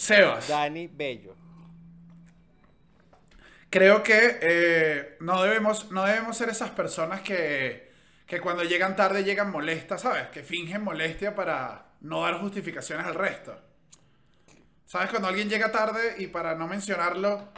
Sebas. Dani Bello. Creo que eh, no, debemos, no debemos ser esas personas que, que cuando llegan tarde llegan molestas, ¿sabes? Que fingen molestia para no dar justificaciones al resto. ¿Sabes? Cuando alguien llega tarde y para no mencionarlo,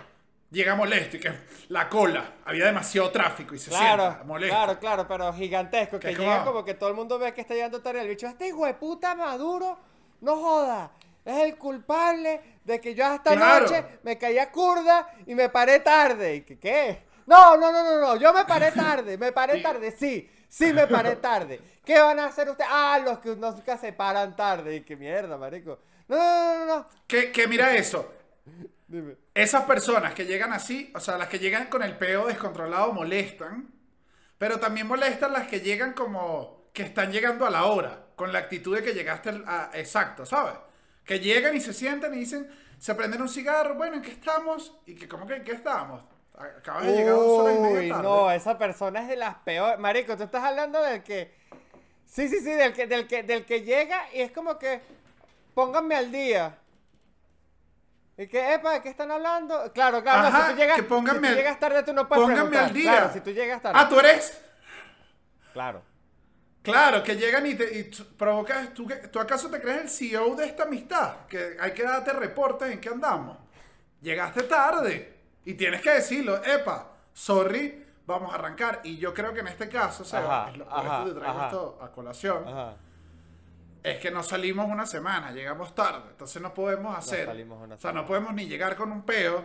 llega molesto y que la cola, había demasiado tráfico y se Claro, sienta molesto. claro, claro, pero gigantesco. Que llega como- como que todo el mundo ve que está llegando tarde. El bicho, este hijo de puta Maduro, no joda. Es el culpable de que yo Claro. noche me caía curda y me paré tarde. ¿Y que qué? No, no, no, no, no. Yo me paré tarde. Me paré tarde, sí. Sí me paré tarde. ¿Qué van a hacer ustedes? Ah, los que nunca se paran tarde. Y qué mierda, marico. No, no, no, no, no. Que, que mira eso. Dime. Esas personas que llegan así, o sea, las que llegan con el peo descontrolado molestan, pero también molestan las que llegan como que están llegando a la hora, con la actitud de que llegaste a, exacto, ¿sabes? Que llegan y se sientan y dicen, se prenden un cigarro, bueno, ¿en qué estamos? Y que, ¿cómo que en qué estamos? Acabas de llegar dos horas y media tarde. no, esa persona es de las peores. Marico, tú estás hablando del que. Sí, sí, sí, del que, del que, del que llega y es como que. Pónganme al día. ¿Y que, epa, de qué están hablando? Claro, claro, no, Ajá, si tú llegas, que pónganme si tú llegas tarde, tú no puedes Pónganme preguntar. al día. Claro, si tú llegas tarde. Ah, tú eres... Claro. Claro, que llegan y te y provocas. ¿tú, ¿Tú acaso te crees el CEO de esta amistad? Que hay que darte reportes en qué andamos. Llegaste tarde y tienes que decirlo. Epa, sorry, vamos a arrancar. Y yo creo que en este caso, o sea, Ajá, es lo- por ajá, esto te traigo ajá. esto a colación, es que no salimos una semana, llegamos tarde. Entonces no podemos hacer. salimos una o sea, no podemos ni llegar con un peo.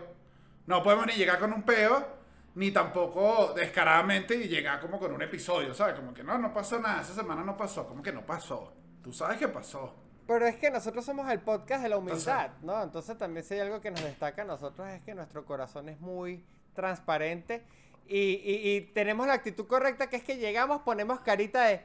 No podemos ni llegar con un peo. Ni tampoco descaradamente y llegar como con un episodio, ¿sabes? Como que no, no pasó nada, esa semana no pasó, como que no pasó. Tú sabes que pasó. Pero es que nosotros somos el podcast de la Entonces- humildad, ¿no? Entonces también si hay algo que nos destaca a nosotros es que nuestro corazón es muy transparente y, y- y tenemos la actitud correcta que es que llegamos, ponemos carita de,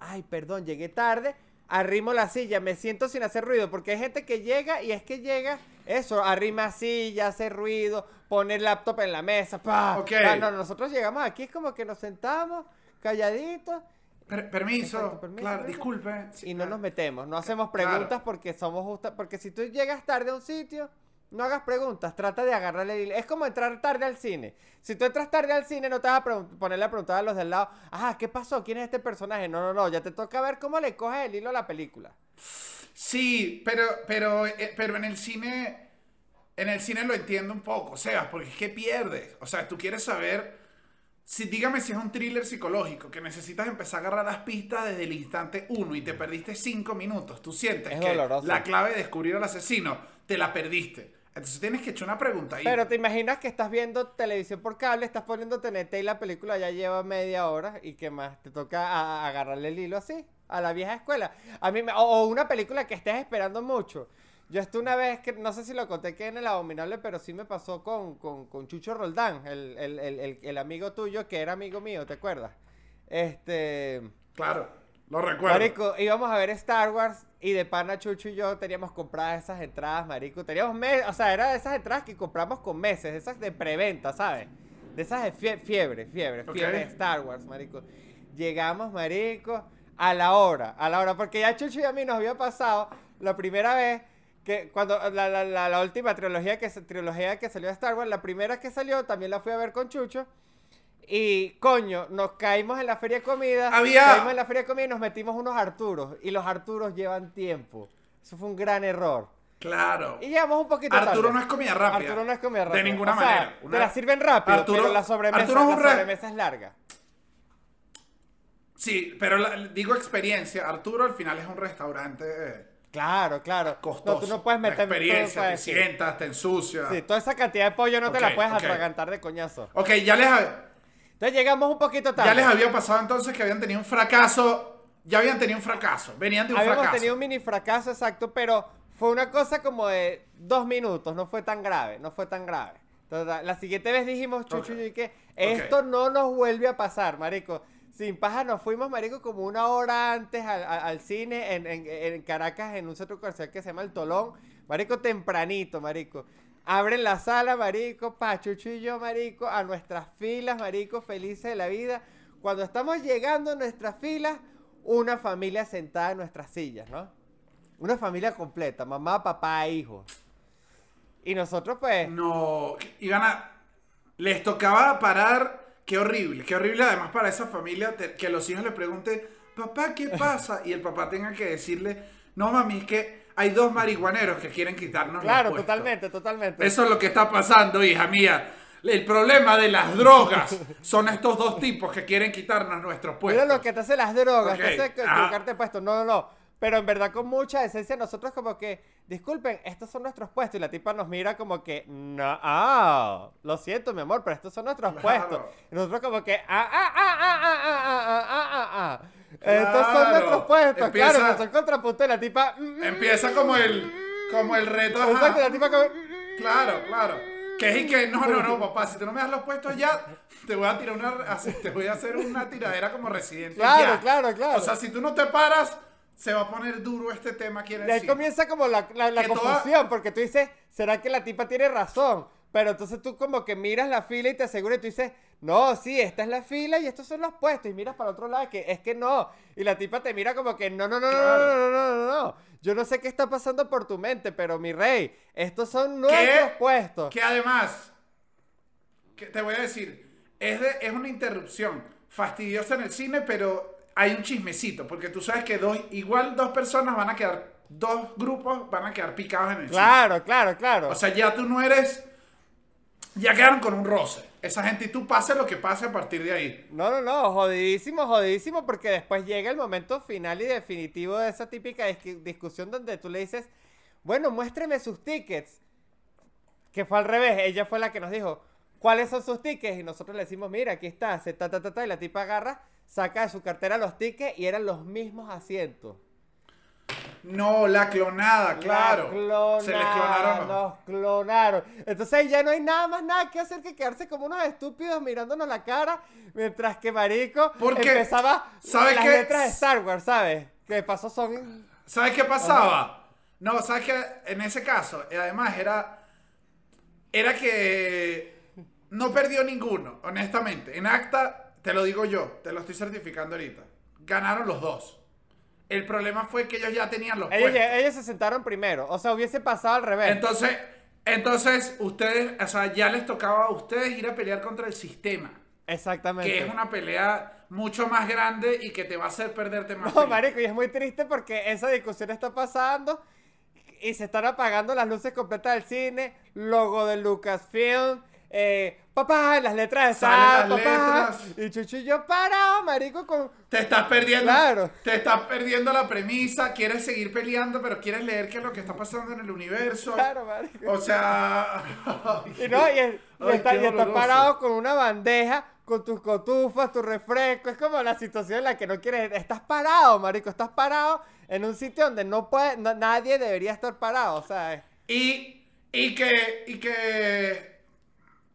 ay, perdón, llegué tarde, arrimo la silla, me siento sin hacer ruido, porque hay gente que llega y es que llega, eso, arrima silla, hace ruido, pone el laptop en la mesa, pa, Ok. pa. No, nosotros llegamos aquí, es como que nos sentamos calladitos Per- permiso, Exacto, permiso, claro, permiso. disculpe. Sí, y no claro. nos metemos, no hacemos Claro. preguntas porque somos justas, porque si tú llegas tarde a un sitio, no hagas preguntas, trata de agarrarle el hilo. Es como entrar tarde al cine. Si tú entras tarde al cine, no te vas a ponerle a preguntar a los del lado, ajá, ¿qué pasó? ¿Quién es este personaje? No, no, no, ya te toca ver cómo le coges el hilo a la película. Sí, pero, pero, eh, pero en el cine, en el cine lo entiendo un poco, Sebas, porque es que pierdes. O sea, tú quieres saber, si, dígame si es un thriller psicológico, que necesitas empezar a agarrar las pistas desde el instante uno y te perdiste cinco minutos. Tú sientes Es que doloroso. la clave de descubrir al asesino, te la perdiste. Entonces tienes que echar una pregunta ahí. Pero te imaginas que estás viendo televisión por cable, estás poniendo TNT y la película ya lleva media hora y que más te toca a- a agarrarle el hilo así, a la vieja escuela. A mí me- o, o una película que estés esperando mucho. Yo estuve una vez que no sé si lo conté que en el abominable, pero sí me pasó con, con, con Chucho Roldán, el, el, el, el- amigo tuyo que era amigo mío, ¿te acuerdas? Este. Claro, lo recuerdo. Marico, íbamos a ver Star Wars y de pana Chucho y yo teníamos compradas esas entradas, marico. Teníamos meses, o sea, era de esas entradas que compramos con meses, esas de preventa, ¿sabes? De esas de fie- fiebre, fiebre, Ok. fiebre de Star Wars, marico. Llegamos, marico, a la hora, a la hora, porque ya Chucho y a mí nos había pasado la primera vez que cuando la, la, la, la última trilogía que, trilogía que salió de Star Wars, la primera que salió también la fui a ver con Chucho. Y coño, nos caímos en la feria de comida. Había- Caímos en la feria de comida y nos metimos unos Arturos. Y los Arturos llevan tiempo. Eso fue un gran error. Claro. Y llegamos un poquito Arturo tarde. no es comida rápida. Arturo no es comida rápida. De ninguna O sea, manera. Te Una- la sirven rápido, Arturo- pero la sobremesa, Arturo es un la re- sobremesa es larga. Sí, pero la- digo experiencia. Arturo al final es un restaurante eh, Claro, claro. costoso. No, tú no puedes La meter experiencia, te decir. sientas, te ensucias. Sí, toda esa cantidad de pollo no te la puedes ok. atragantar de coñazo. Ok, ya les, Entonces llegamos un poquito tarde. ya les había pasado entonces que habían tenido un fracaso. Ya habían tenido un fracaso. Venían de un Habíamos fracaso. tenido un mini fracaso, exacto, pero fue una cosa como de dos minutos, no fue tan grave, no fue tan grave. Entonces, la- siguiente vez dijimos, Chucho Ok. y que esto no nos vuelve a pasar, marico. Sin paja nos fuimos, marico, como una hora antes al, cine en, Caracas, en un centro comercial que se llama El Tolón. Marico, tempranito, marico. Abren la sala, marico, pa, Chucho y yo, marico, a nuestras filas, marico, felices de la vida. Cuando estamos llegando a nuestras filas, una familia sentada en nuestras sillas, ¿no? Una familia completa, mamá, papá, hijos. Y nosotros, pues. No, iban a. Les tocaba parar. Qué horrible, qué horrible además para esa familia te- que los hijos le pregunten, papá, ¿qué pasa? Y el papá tenga que decirle, no mami, es que hay dos marihuaneros que quieren quitarnos Claro, puestos". totalmente, totalmente. Eso es lo que está pasando, hija mía. El problema de las drogas son estos dos tipos que quieren quitarnos nuestros puestos. Mira lo que te hace las drogas, Ok, te hace ah. No, no, no. Pero en verdad con mucha esencia nosotros como que, disculpen, estos son nuestros puestos. Y la tipa nos mira como que, no, ah, lo siento mi amor, pero estos son nuestros Claro. puestos. Y nosotros como que, ah, ah, ah, ah, ah, ah, ah, ah, ah, ah. Estos son Claro. nuestros puestos, Empieza- claro, que son contrapunto y la tipa... mm, mm, Empieza como el, como el reto. Exacto, la tipa como... mm, mm, Claro, claro. Que es y que, no, no, no, papá, si tú no me das los puestos ya, te voy a tirar una, te voy a hacer una tiradera como residente. Claro, ya. claro, claro. O sea, si tú no te paras, se va a poner duro este tema, quiere decir. Y ahí comienza como la, la, confusión, porque tú dices, ¿será que la tipa tiene razón? Pero entonces tú como que miras la fila y te aseguras y tú dices, no, sí, esta es la fila y estos son los puestos. Y miras para otro lado, que es que no. Y la tipa te mira como que, no, no, no, claro. no, no, no, no, no. Yo no sé qué está pasando por tu mente, pero mi rey, estos son nuestros puestos. Que además, te voy a decir, es, es una interrupción fastidiosa en el cine, pero hay un chismecito, porque tú sabes que dos, igual dos personas van a quedar, dos grupos van a quedar picados en el Claro, claro, claro. cine. O sea, ya tú no eres, ya quedaron con un roce. Esa gente y tú pase lo que pase a partir de ahí. No, no, no, jodidísimo, jodidísimo, porque después llega el momento final y definitivo de esa típica dis- discusión donde tú le dices, bueno, muéstreme sus tickets. Que fue al revés, ella fue la que nos dijo, ¿cuáles son sus tickets? Y nosotros le decimos, mira, aquí está, hace ta, ta, ta, ta, y la tipa agarra, saca de su cartera los tickets y eran los mismos asientos. No, la clonada, claro. La Se les clonaron. Nos clonaron. Entonces ya no hay nada más nada que hacer que quedarse como unos estúpidos mirándonos la cara. Mientras que Marico Porque, empezaba ¿sabes las qué? letras de Star Wars, ¿sabes? Que de paso son. ¿Sabes qué pasaba? No, ¿sabes qué? En ese caso, y además era. Era que. No perdió ninguno, honestamente. En acta, te lo digo yo, te lo estoy certificando ahorita. Ganaron los dos. El problema fue que ellos ya tenían los Ellos, puestos. ellos se sentaron primero. O sea, hubiese pasado al revés. Entonces, entonces, ustedes, o sea, ya les tocaba a ustedes ir a pelear contra el sistema. Exactamente. Que es una pelea mucho más grande y que te va a hacer perderte más. No, marico, y es muy triste porque esa discusión está pasando y se están apagando las luces completas del cine, logo de Lucasfilm, eh, papá, las letras de Salen las papá, letras. y yo parado, marico, con... Te estás perdiendo. Claro. Te estás perdiendo la premisa. Quieres seguir peleando, pero quieres leer qué es lo que está pasando en el universo. Claro, marico. O sea. Y no, y, el- y Ay, está, qué y está horroroso. parado con una bandeja, con tus cotufas, tu refresco. Es como la situación en la que no quieres. Estás parado, marico. Estás parado en un sitio donde no puede, no- nadie debería estar parado, ¿sabes? Y, y que. Y que.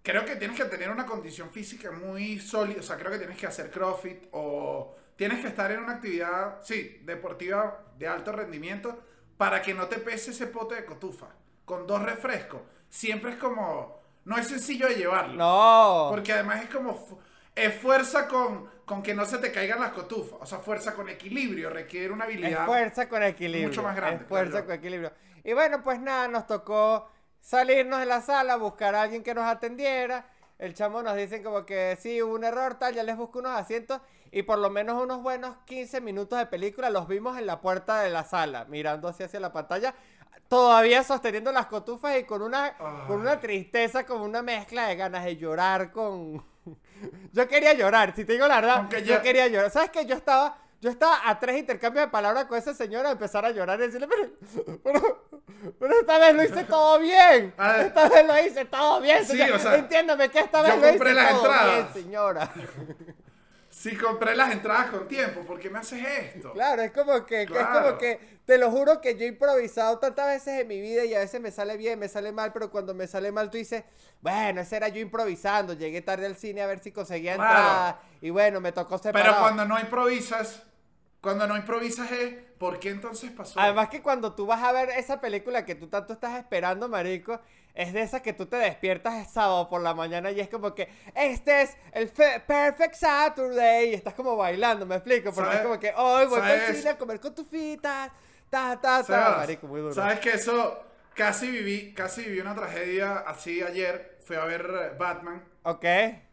Creo que tienes que tener una condición física muy sólida. O sea, creo que tienes que hacer CrossFit o tienes que estar en una actividad, sí, deportiva de alto rendimiento para que no te pese ese pote de cotufa. Con dos refrescos. Siempre es como. No es sencillo de llevarlo. No. Porque además es como es fuerza con, con que no se te caigan las cotufas. O sea, fuerza con equilibrio. Requiere una Es habilidad. fuerza con equilibrio. mucho más grande, Es fuerza con equilibrio. Y bueno, pues nada, nos tocó salirnos de la sala, buscar a alguien que nos atendiera. El chamo nos dicen como que sí, hubo un error, tal, ya les busco unos asientos. Y por lo menos unos buenos 15 minutos de película los vimos en la puerta de la sala, mirando así hacia la pantalla. Todavía sosteniendo las cotufas y con una, con una tristeza, con una mezcla de ganas de llorar con... Yo quería llorar, si te digo la verdad, yo ya- quería llorar. ¿Sabes qué? Yo estaba, yo estaba a tres intercambios de palabras con esa señora de empezar a llorar y decirle, pero, pero, pero esta vez lo hice todo bien. A ver. Esta vez lo hice todo bien, Sí, señora. o sea, Entiéndame que esta yo vez lo hice compré las todo entradas. bien, señora. Si compré las entradas con tiempo, ¿por qué me haces esto? Claro, es como que, es como que, te lo juro que yo he improvisado tantas veces en mi vida y a veces me sale bien, me sale mal, pero cuando me sale mal tú dices, bueno, ese era yo improvisando, llegué tarde al cine a ver si conseguía Claro. entrada y bueno, me tocó separar. Pero cuando no improvisas, cuando no improvisas es, ¿por qué entonces pasó? Además que cuando tú vas a ver esa película que tú tanto estás esperando, marico, es de esa que tú te despiertas el sábado por la mañana y es como que este es el fe- Perfect Saturday y estás como bailando, ¿me explico? Porque es ¿Sabes? como que hoy voy al ¿Sabes? cine a comer con tus fitas, ta, ta, ta, Sebas, marico, muy duro. Sabes que eso, casi viví, casi viví una tragedia así ayer. Fui a ver eh, Batman, Ok,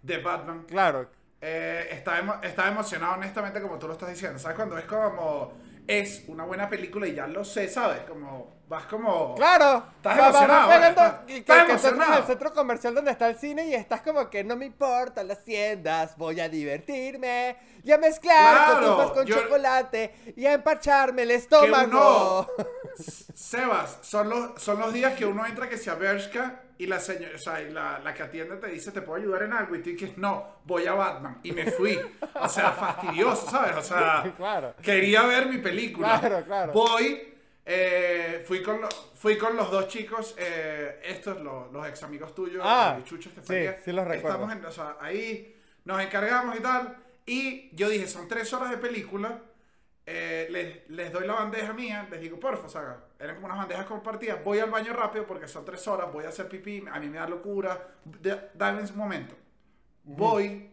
de Batman. claro. Eh, estaba, emo- estaba emocionado, honestamente, como tú lo estás diciendo. ¿Sabes? Cuando es como. Es una buena película y ya lo sé, ¿sabes? Como. Vas como. Claro. Estás Va- va- emocionado, va pegando- ¿verdad? que, Estás que emocionado. al centro comercial donde está el cine y estás como que no me importan las tiendas, voy a divertirme y a mezclar Claro, con yo- chocolate y a empacharme el Que estómago. uno- Sebas, son los, son los días que uno entra que sea Bershka y la señora, o sea, y la, la que atiende te dice, ¿te puedo ayudar en algo? Y tú dices, no, voy a Batman. Y me fui. O sea, fastidioso, ¿sabes? O sea, Claro. quería ver mi película. Claro, claro. Voy, eh, fui, con lo- fui con los dos chicos, eh, estos, los, los ex amigos tuyos, Ah, eh, Chucho, Estefanía. sí, sí los recuerdo. Estamos en, o sea, ahí nos encargamos y tal. Y yo dije, son tres horas de película. Eh, les, les doy la bandeja mía, les digo, porfa, o sea, eran como unas bandejas compartidas. Voy al baño rápido porque son tres horas, voy a hacer pipí, a mí me da locura. de- Dame un momento. Voy.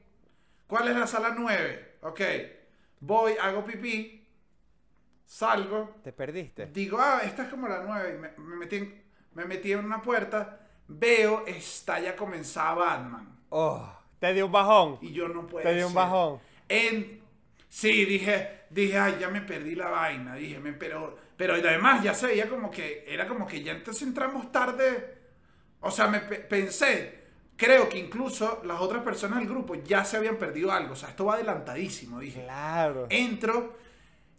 ¿Cuál es la sala 9? Ok. Voy, hago pipí, salgo, Te perdiste. Digo, ah, esta es como la 9. Y me, me metí en, me metí en una puerta. Veo, está ya comenzaba Batman. Oh, te dio un bajón. Y yo no puedo. Te dio un bajón. En, sí, dije, dije, ay, ya me perdí la vaina. Dije, me, pero, pero además ya se veía como que, era como que ya entonces entramos tarde. O sea, me pe- pensé, creo que incluso las otras personas del grupo ya se habían perdido algo. O sea, esto va adelantadísimo, dije. Claro. Entro,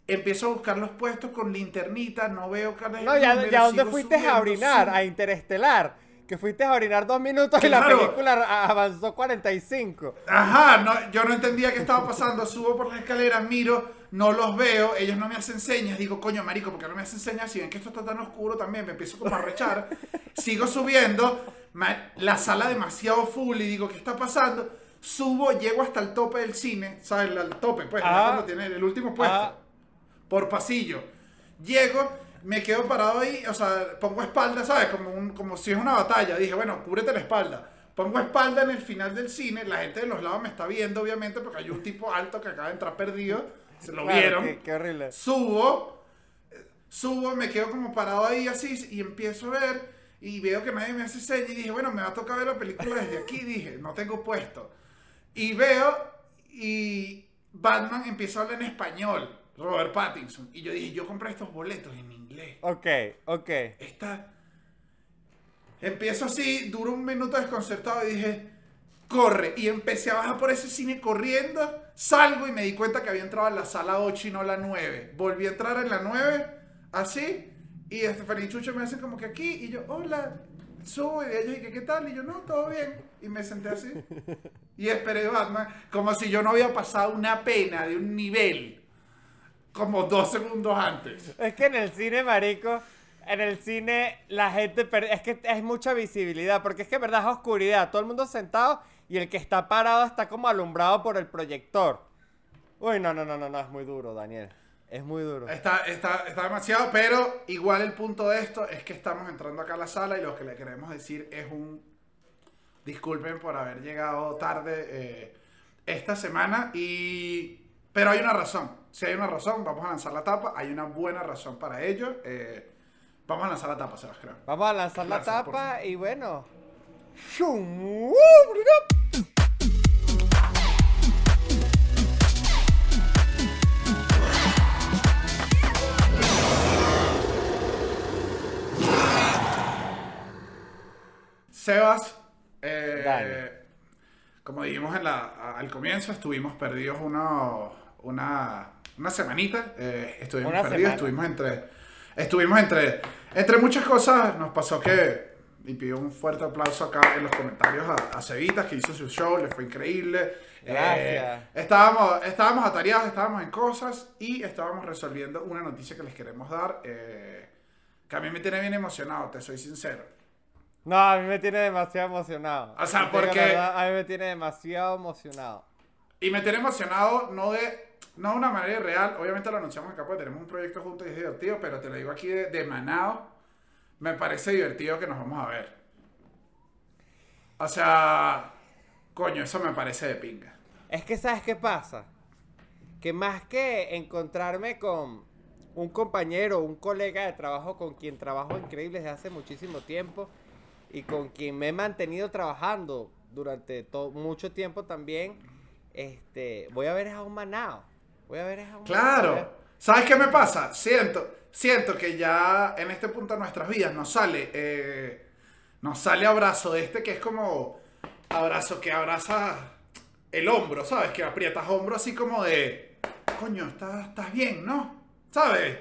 empiezo a buscar los puestos con linternita, no veo cada No, ya, ya dónde fuiste a orinar, a Interestelar. Que fuiste a orinar dos minutos y la película avanzó 45. Ajá, no, yo no entendía qué estaba pasando. Subo por las escaleras, miro, no los veo, ellos no me hacen señas. Digo, coño, marico, ¿por qué no me hacen señas? Si ven que esto está tan oscuro también, me empiezo como a rechar. Sigo subiendo, la sala demasiado full y digo, ¿qué está pasando? Subo, llego hasta el tope del cine, ¿sabes? El, el tope, pues, Ah. tiene el último puesto. Ah. por pasillo. Llego, me quedo parado ahí, o sea, pongo espalda, ¿sabes? Como, un, como si es una batalla. Dije, bueno, cúbrete la espalda. Pongo espalda en el final del cine, la gente de los lados me está viendo, obviamente, porque hay un tipo alto que acaba de entrar perdido. Se lo Claro, vieron. Qué, qué horrible. Subo, subo, me quedo como parado ahí así y empiezo a ver y veo que nadie me hace señas y dije, bueno, me va a tocar ver la película desde aquí, dije, no tengo puesto. Y veo y Batman empieza a hablar en español, Robert Pattinson. Y yo dije, yo compré estos boletos en inglés. Ok, ok. Esta... Empiezo así, duro un minuto desconcertado y dije, corre. Y empecé a bajar por ese cine corriendo, salgo y me di cuenta que había entrado a la sala 8 y no la 9. Volví a entrar en la 9, así, y Estefanía y Chucho me hacen como que aquí, y yo, hola, subo, y ellos, que, ¿qué tal? Y yo, no, todo bien. Y me senté así. Y esperé Batman, como si yo no había pasado una pena de un nivel, como dos segundos antes. Es que en el cine, marico, en el cine la gente per- es que es mucha visibilidad, porque es que verdad es oscuridad, todo el mundo sentado y el que está parado está como alumbrado por el proyector. Uy, no, no, no, no, no, es muy duro, Daniel. Es muy duro. Está, está, está demasiado, pero igual el punto de esto es que estamos entrando acá a la sala y lo que le queremos decir es un disculpen por haber llegado tarde eh, esta semana y pero hay una razón. Si hay una razón, vamos a lanzar la tapa. Hay una buena razón para ello. eh, vamos a lanzar la tapa, se las creo. Vamos a lanzar la por tapa y bueno. Sebas, eh, como dijimos en la, al comienzo, estuvimos perdidos uno- una, una semanita. eh, estuvimos Una perdidos, semana. estuvimos entre, estuvimos entre, entre muchas cosas. Nos pasó que, y pido un fuerte aplauso acá en los comentarios a, a Cevitas, que hizo su show, le fue increíble. Eh, Gracias. estábamos, estábamos atareados, estábamos en cosas y estábamos resolviendo una noticia que les queremos dar. eh, que a mí me tiene bien emocionado, te soy sincero. No, a mí me tiene demasiado emocionado. O sea, porque- verdad, a mí me tiene demasiado emocionado. Y me tiene emocionado, no de, no de una manera real. Obviamente lo anunciamos acá porque tenemos un proyecto juntos y es divertido, pero te lo digo aquí de, de manado. Me parece divertido que nos vamos a ver. O sea, coño, eso me parece de pinga. Es que, ¿sabes qué pasa? Que más que encontrarme con un compañero, un colega de trabajo con quien trabajo increíble desde hace muchísimo tiempo y con quien me he mantenido trabajando durante todo, mucho tiempo también. Este, voy a ver a un manao. Voy a ver a un Claro. ¿Sabes qué me pasa? Siento, siento que ya en este punto de nuestras vidas nos sale, eh, nos sale abrazo de este que es como abrazo que abraza el hombro, ¿sabes? Que aprietas hombro así como de, coño, estás, estás bien, ¿no? ¿Sabes?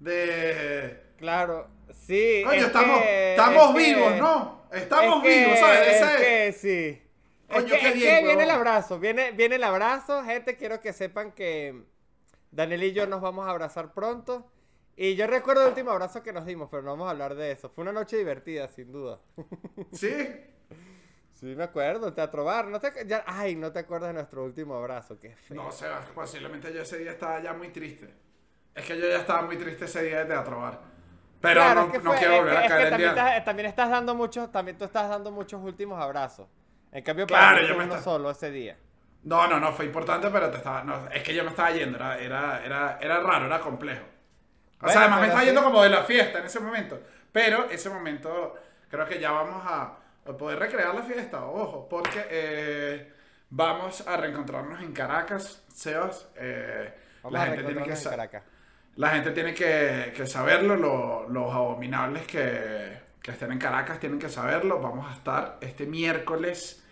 De, Claro, sí. coño, es estamos, que- estamos es que- vivos, ¿no? Estamos es que- vivos, ¿sabes? Es Ese- que sí. Coño, es que, qué es bien, que viene el abrazo, viene, viene el abrazo. Gente, quiero que sepan que Daniel y yo nos vamos a abrazar pronto. Y yo recuerdo el último abrazo que nos dimos, pero no vamos a hablar de eso. Fue una noche divertida, sin duda. Sí, Sí, me acuerdo, Teatro Bar. No te, ya- ay, no te acuerdas de nuestro último abrazo, qué feo. no sé, posiblemente yo ese día estaba ya muy triste. Es que yo ya estaba muy triste ese día de teatro bar. Pero Claro, no, es que no fue- quiero es volver que- a es caer que el también, estás, también estás dando muchos, también tú estás dando muchos últimos abrazos. En cambio, Claro, para mí yo me uno está- solo ese día. No, no, no, fue importante, pero te estaba. No, es que yo me estaba yendo, era, era, era, era raro, era complejo. O Bueno, sea, además me estaba sí. yendo como de la fiesta en ese momento. Pero ese momento, creo que ya vamos a, a poder recrear la fiesta, ojo, porque eh, vamos a reencontrarnos en Caracas, Sebas. eh, la gente tiene que en Caracas. La gente tiene que, que saberlo, lo- los abominables que, que estén en Caracas tienen que saberlo. Vamos a estar este miércoles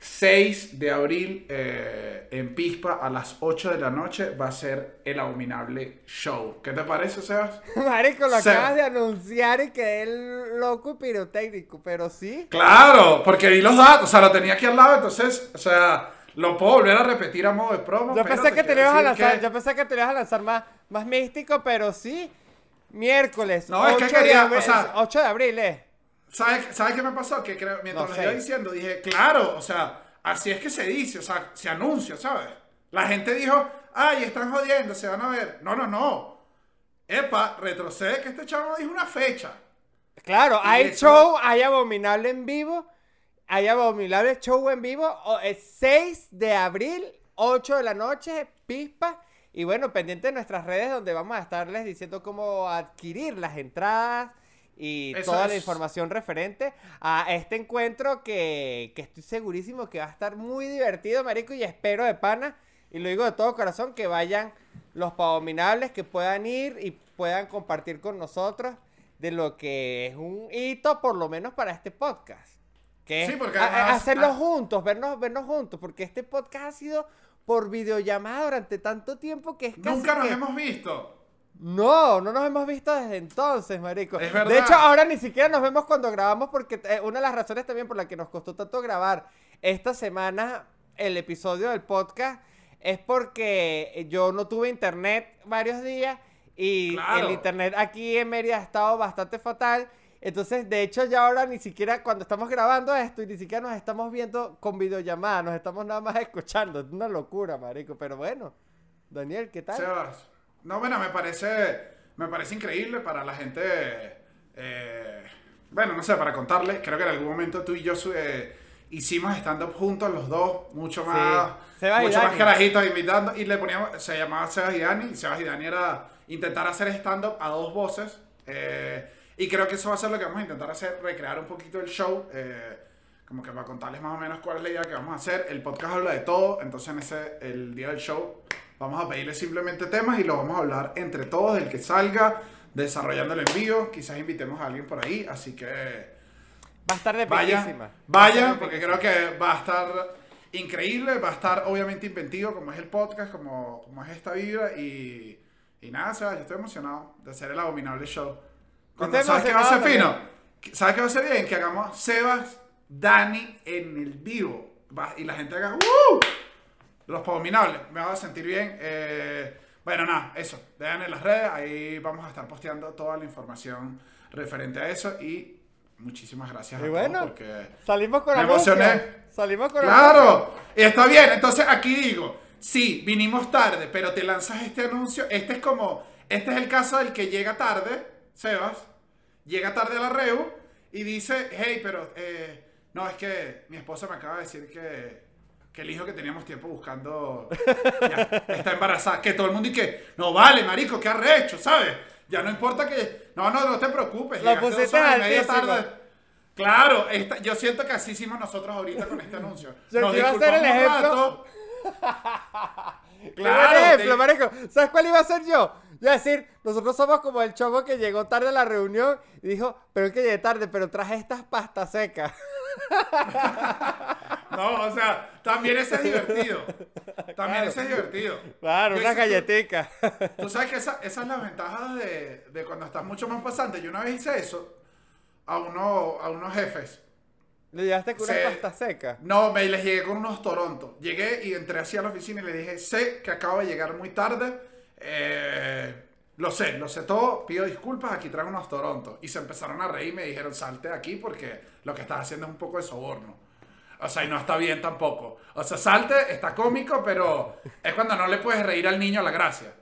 6 de abril eh, en Pispa a las 8 de la noche. Va a ser el abominable show. ¿Qué te parece, Sebas? Marico, lo acabas de anunciar y quedé loco pirotécnico, pero sí. Claro, porque vi los datos, o sea, lo tenía aquí al lado, entonces, o sea, lo puedo volver a repetir a modo de promo. Yo pensé que te ibas a lanzar, que- yo pensé que te ibas a lanzar más, más místico, pero sí. Miércoles, No, es que 8, de quería, abril, o sea- 8 de abril, eh. ¿Sabes, ¿Sabes qué me pasó? Que creo, mientras No lo iba diciendo, dije, claro, o sea, así es que se dice, o sea, se anuncia, ¿sabes? La gente dijo, ay, están jodiendo, se van a ver. No, no, no. Epa, retrocede que este chavo dijo una fecha. Claro, Y hay show, hay abominable en vivo, hay abominable show en vivo, es 6 de abril, 8 de la noche, pispa. Y bueno, pendiente de nuestras redes donde vamos a estarles diciendo cómo adquirir las entradas y Eso toda la información referente a este encuentro que, que estoy segurísimo que va a estar muy divertido, marico, y espero de pana, y lo digo de todo corazón, que vayan los pavominables, que puedan ir y puedan compartir con nosotros de lo que es un hito, por lo menos para este podcast. Que Sí, porque además- hacerlo ah- juntos, vernos, vernos juntos, porque este podcast ha sido por videollamada durante tanto tiempo que es casi Nunca nos que- hemos visto. no, no nos hemos visto desde entonces, marico. Es verdad. De hecho, ahora ni siquiera nos vemos cuando grabamos porque eh, una de las razones también por la que nos costó tanto grabar esta semana el episodio del podcast es porque yo no tuve internet varios días y Claro. el internet aquí en Mérida ha estado bastante fatal. Entonces, de hecho, ya ahora ni siquiera cuando estamos grabando esto y ni siquiera nos estamos viendo con videollamada, nos estamos nada más escuchando. Es una locura, marico. Pero bueno, Daniel, ¿qué tal? Sebas. No, bueno, me parece, me parece increíble para la gente. eh, bueno, no sé, para contarle, creo que en algún momento tú y yo eh, hicimos stand-up juntos los dos, mucho más, y mucho más carajitos invitando, y le poníamos, se llamaba Sebas y Dani, y Sebas y Dani era intentar hacer stand-up a dos voces, eh, y creo que eso va a ser lo que vamos a intentar hacer, recrear un poquito el show, eh, como que para contarles más o menos cuál es la idea que vamos a hacer. El podcast habla de todo, entonces en ese, el día del show, vamos a pedirle simplemente temas y lo vamos a hablar entre todos, el que salga, desarrollando el envío, quizás invitemos a alguien por ahí, así que Va a estar de piquísima. vayan, porque creo que va a estar increíble, va a estar obviamente inventivo como es el podcast, como, como es esta vibra y, y nada, o sea, yo estoy emocionado de hacer el abominable show. Cuando, estoy ¿Sabes qué va a ser fino? ¿Sabes qué va a ser bien? Que hagamos Sebas, Dani en el vivo Va- y la gente haga ¡Uh! Los abominables, me va a sentir bien. eh, bueno, nada, eso. Vean en las redes, ahí vamos a estar posteando toda la información referente a eso y muchísimas gracias Y a bueno, todos porque Salimos con Me anuncio. emocioné. Salimos con anuncio. Claro, y está bien. Entonces aquí digo, sí, vinimos tarde, pero te lanzas este anuncio. Este es como, este es el caso del que llega tarde, Sebas, llega tarde a la REU y dice, hey, pero eh, no, es que mi esposa me acaba de decir que, que el hijo que teníamos tiempo buscando ya, está embarazada. Que todo el mundo y que, no vale, marico, qué arrecho, ¿sabes? Ya no importa que, no, no, no te preocupes. Y media tarde. Claro, esta- yo siento que así hicimos nosotros ahorita con este anuncio. Yo Nos iba a hacer el ejemplo. rato. Claro, ejemplo, te- marico. ¿Sabes cuál iba a ser yo? Yo decir, nosotros somos como el chavo que llegó tarde a la reunión y dijo, pero es que llegué tarde, pero traje estas pastas secas. No, o sea, también ese es divertido. También Claro. ese es divertido. Claro, Yo unas hice- galleticas. Tú sabes que esa, esa es la ventaja de, de cuando estás mucho más pasante. Yo una vez hice eso a, uno, a unos jefes. ¿Le llevaste con Sí. unas pastas secas? No, me les llegué con unos Toronto. Llegué y entré así a la oficina y le dije, sé que acabo de llegar muy tarde. Eh, lo sé, lo sé todo. Pido disculpas, aquí traigo unos Toronto. Y se empezaron a reír y me dijeron, salte de aquí porque lo que estás haciendo es un poco de soborno. O sea, y no está bien tampoco. O sea, salte, está cómico, pero es cuando no le puedes reír al niño a la gracia.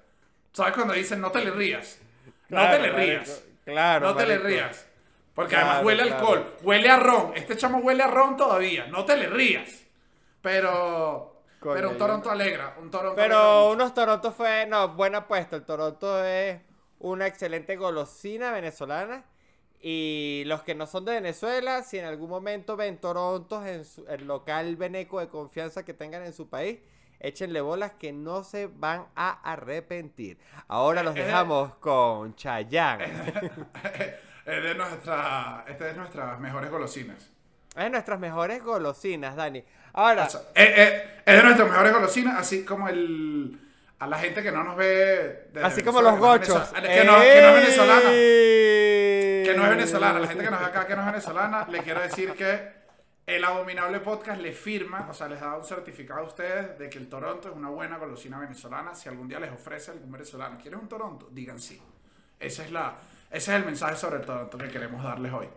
¿Sabes cuando dicen, no te le rías? No te le marico. rías. Claro, No te le rías. Porque Claro, además huele a claro. alcohol, huele a ron. Este chamo huele a ron todavía. No te le rías. Pero. Pero un Toronto alegra. Un Toronto Pero unos Toronto fue, no, buena apuesta. El Toronto es una excelente golosina venezolana. Y los que no son de Venezuela, si en algún momento ven Torontos en su- el local veneco de confianza que tengan en su país, échenle bolas que no se van a arrepentir. Ahora los Eh, eh. dejamos con Chayanne. es de nuestra. Esta es de nuestras mejores golosinas. Es nuestras mejores golosinas, Dani. Ahora, O sea, eh, eh, es de nuestras mejores golosinas, así como el. A la gente que no nos ve. de así como los gochos. Que no, que no es venezolana. Que no es venezolana, la gente que nos ve acá que no es venezolana, le quiero decir que el Abominable Podcast le firma, o sea, les da un certificado a ustedes de que el Toronto es una buena golosina venezolana. Si algún día les ofrece algún venezolano, ¿quieres un Toronto? Digan sí. Ese es, la, ese es el mensaje sobre el Toronto que queremos darles hoy.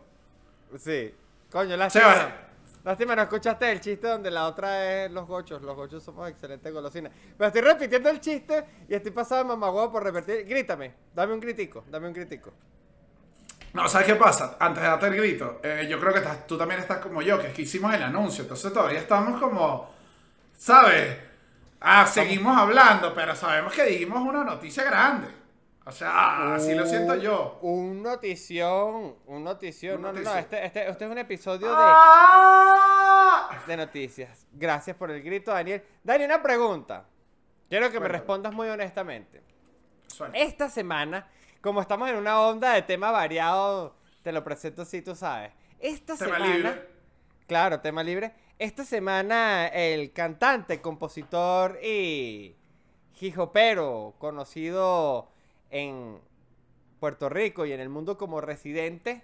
Sí. Coño, lástima. Seba. Lástima, no escuchaste el chiste donde la otra es los gochos. Los gochos somos excelentes golosinas. Pero estoy repitiendo el chiste y estoy pasado de mamagüevo por repetir. Grítame. Dame un critico. Dame un critico. No, ¿sabes qué pasa? Antes de darte el grito, eh, yo creo que estás- tú también estás como yo, que es que hicimos el anuncio, entonces todavía estamos como, ¿sabes? Ah, seguimos hablando, pero sabemos que dijimos una noticia grande. O sea, así lo siento yo. Un notición. Un notición. Un no, no, no. Este, este, este es un episodio de, ¡Ah! de noticias. Gracias por el grito, Daniel. Dani, una pregunta. Quiero que me respondas muy honestamente. Suena. Esta semana, como estamos en una onda de tema variado, te lo presento si tú sabes. Esta Tema semana, libre. claro, tema libre. Esta semana el cantante, compositor y hijopero, conocido en Puerto Rico y en el mundo como residente,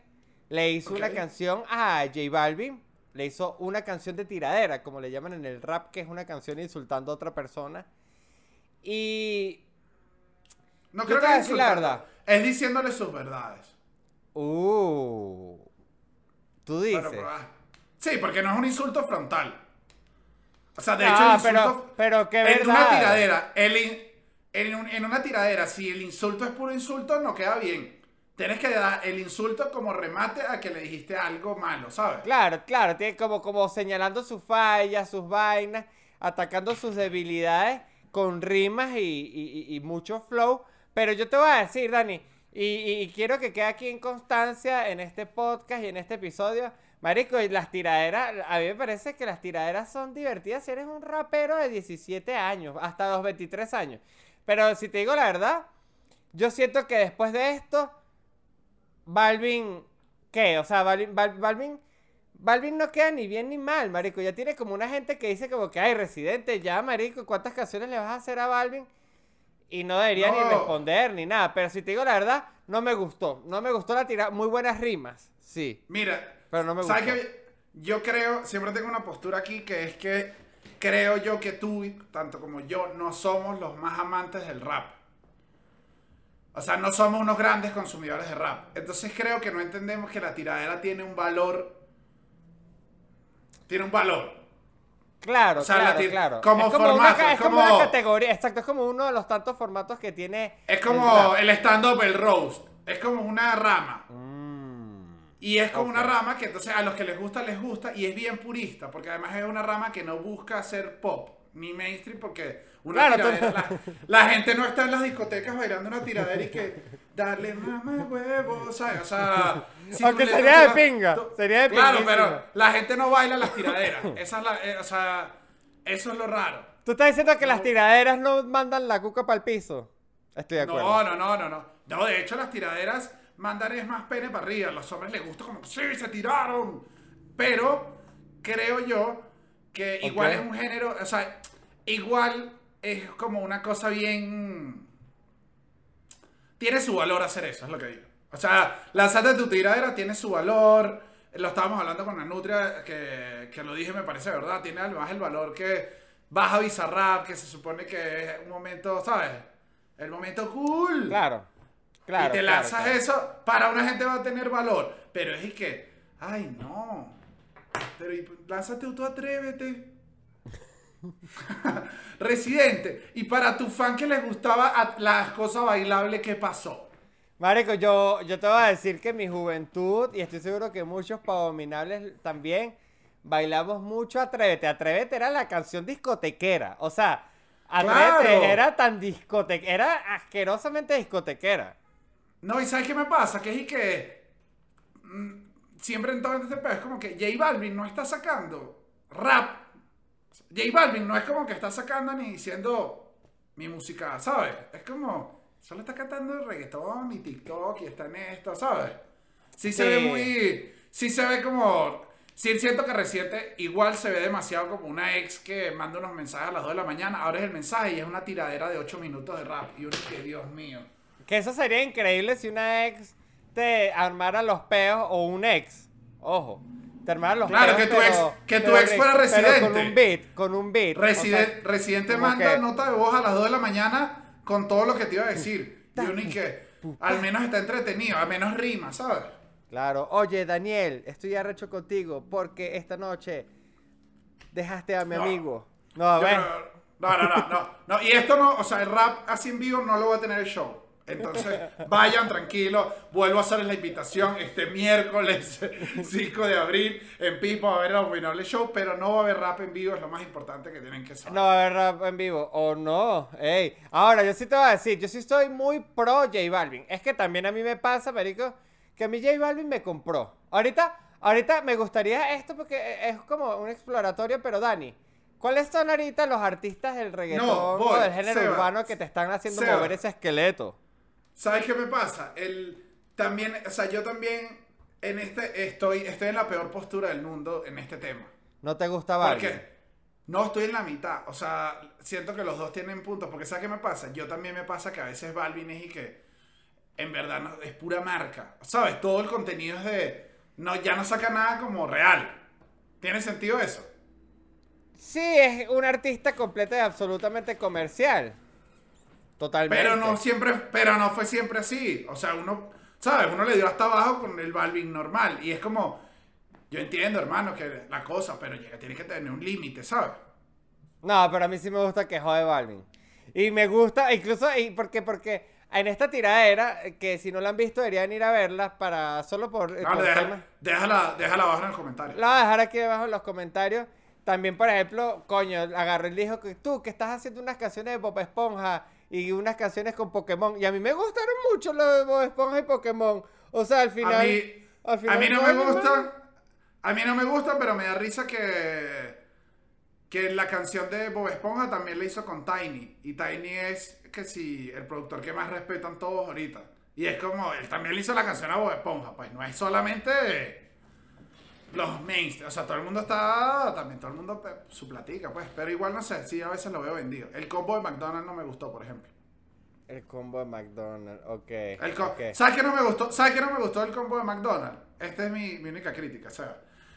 le hizo una canción a J Balvin. Le hizo una canción de tiradera, como le llaman en el rap, que es una canción insultando a otra persona. Y No creo que es la verdad. Es diciéndole sus verdades. Uh. Tú dices. Pero, ah, sí, porque no es un insulto frontal. O sea, de hecho, el insulto. pero, pero qué verdad. una tiradera, el en, un- en una tiradera, si el insulto es puro insulto, no queda bien. Tienes que dar el insulto como remate a que le dijiste algo malo, ¿sabes? Claro, claro, tiene como, como señalando sus fallas, sus vainas, atacando sus debilidades con rimas y, y- y- mucho flow. Pero yo te voy a decir, Dani, y, y- y quiero que quede aquí en constancia en este podcast y en este episodio. Marico, y las tiraderas, a mí me parece que las tiraderas son divertidas si eres un rapero de 17 años, hasta los 23 años. Pero si te digo la verdad, yo siento que después de esto, Balvin, ¿qué? O sea, Balvin, Bal- Balvin, Balvin no queda ni bien ni mal, marico. Ya tiene como una gente que dice como que, ay, residente, ya, marico, ¿cuántas canciones le vas a hacer a Balvin? Y no debería ni responder ni nada. Pero si te digo la verdad, no me gustó. No me gustó la tirada. Muy buenas rimas, sí. Mira, Pero no me ¿sabes gustó. qué? Yo creo, siempre tengo una postura aquí que es que creo yo que tú, tanto como yo, no somos los más amantes del rap. O sea, no somos unos grandes consumidores de rap. Entonces creo que no entendemos que la tiradera tiene un valor. Tiene un valor. Claro, O sea, la claro, ti- claro. como es como, formato, es es como una categoría, exacto, es como uno de los tantos formatos que tiene. Es como el stand-up, el roast. Es como una rama. Mm. Y es como una rama que entonces a los que les gusta, les gusta y es bien purista, porque además es una rama que no busca hacer pop ni mainstream, porque una Claro, tiradera, la, la gente no está en las discotecas bailando una tiradera y que darle mamá huevo, ¿sabes? O sea, si Aunque sería de la- pinga, tú- sería de Claro, pinguísima. pero la gente no baila las tiraderas. Esa es la, eh, o sea, eso es lo raro. ¿Tú estás diciendo que No. las tiraderas no mandan la cuca para el piso? Estoy de acuerdo. No, no, no, no, no. No, de hecho las tiraderas mandan es más pene para arriba. A los hombres les gusta como, sí, se tiraron. Pero creo yo que igual es un género, o sea, igual es como una cosa bien... Tiene su valor hacer eso, es lo que digo. O sea, lanzarte tu tiradera tiene su valor. Lo estábamos hablando con la Nutria, que, que lo dije, me parece verdad. Tiene además el valor que baja Bizarrap, que se supone que es un momento, ¿sabes? El momento cool. Claro. Claro. y te claro, lanzas claro. eso, para una gente va a tener valor. Pero es que, ay, no. Pero y, lánzate tú, atrévete. Residente. Y para tu fan que les gustaba las cosas bailables, ¿qué pasó? Marico, yo, yo te voy a decir que mi juventud, y estoy seguro que muchos pavominables también, bailamos mucho Atrévete. Atrévete era la canción discotequera. O sea, Atrévete Claro. era tan discotequera, era asquerosamente discotequera. No, y ¿sabes qué me pasa? Que es y que mm, siempre en todo este pedo es como que J Balvin no está sacando rap. J Balvin no es como que está sacando ni diciendo mi música, ¿sabes? Es como, solo está cantando el reggaetón y TikTok y está en esto, ¿sabes? Sí se Sí. ve muy, sí se ve como, sí siento que Residente igual se ve demasiado como una ex que manda unos mensajes a las 2 de la mañana, ahora es el mensaje y es una tiradera de 8 minutos de rap y uno que Dios mío. Que eso sería increíble si una ex te armara los peos o un ex. Ojo. Te armara los Claro, peos. que tu ex- que tu ex fuera residente. con un beat, con un beat. o sea, Residen- Residente manda que- nota de voz a las 2 de la mañana con todo lo que te iba a decir. Y uno y que al menos está entretenido, al menos rima, ¿sabes? Claro. Oye, Daniel, estoy arrecho contigo porque esta noche dejaste a mi No. amigo. No, Yo creo- no, no, no, no, no. Y esto no, o sea, el rap así en vivo no lo va a tener el show. Entonces, vayan tranquilos. Vuelvo a hacerles la invitación este miércoles 5 de abril en Pipo a ver el Abominable Show, pero no va a haber rap en vivo, es lo más importante que tienen que saber. No va a haber rap en vivo. O no. Ey. Ahora, yo sí te voy a decir, yo sí estoy muy pro J Balvin. Es que también a mí me pasa, Perico, que a mí J Balvin me compró. Ahorita, ahorita me gustaría esto porque es como un exploratorio, pero Dani. ¿Cuáles son ahorita los artistas del reggaetón o del género Seba. urbano que te están haciendo Seba. mover ese esqueleto? ¿Sabes qué me pasa? El, también, o sea, yo también en este estoy, estoy en la peor postura del mundo en este tema. ¿No te gusta Balvin? Porque no estoy en la mitad. O sea, siento que los dos tienen puntos. Porque ¿sabes qué me pasa? Yo también me pasa que a veces Balvin es y que en verdad no- es pura marca. ¿Sabes? Todo el contenido es de. No, ya no saca nada como real. ¿Tiene sentido eso? Sí, es un artista completo y absolutamente comercial. Totalmente. Pero no siempre, pero no fue siempre así. O sea, uno, ¿sabes? Uno le dio hasta abajo con el Balvin normal. Y es como, yo entiendo, hermano, que la cosa, pero llega, tiene que tener un límite, ¿sabes? No, pero a mí sí me gusta que jode Balvin. Y me gusta, incluso, y porque, porque en esta tiradera, que si no la han visto deberían ir a verla para, solo por, No, por déjala, déjala, déjala abajo en el comentario. La voy a dejar aquí abajo en los comentarios. También, por ejemplo, coño, agarró y dijo que tú que estás haciendo unas canciones de Bob Esponja y unas canciones con Pokémon. Y a mí me gustaron mucho lo de Bob Esponja y Pokémon. O sea, al final. a mí, al final a mí no me gustan. A mí no me gustan, pero me da risa que. Que la canción de Bob Esponja también la hizo con Tiny. Y Tiny es que si el productor que más respetan todos ahorita. Y es como, él también le hizo la canción a Bob Esponja. Pues no es solamente los mainstream. O sea, todo el mundo está. También todo el mundo su platica, pues. Pero igual no sé, sí, a veces lo veo vendido. El combo de McDonald's no me gustó, por ejemplo. El combo de McDonald's, ok. El co- ok. ¿Sabes qué no me gustó? ¿Sabes qué no me gustó del combo de McDonald's? Esta es mi, mi única crítica, ¿sabes?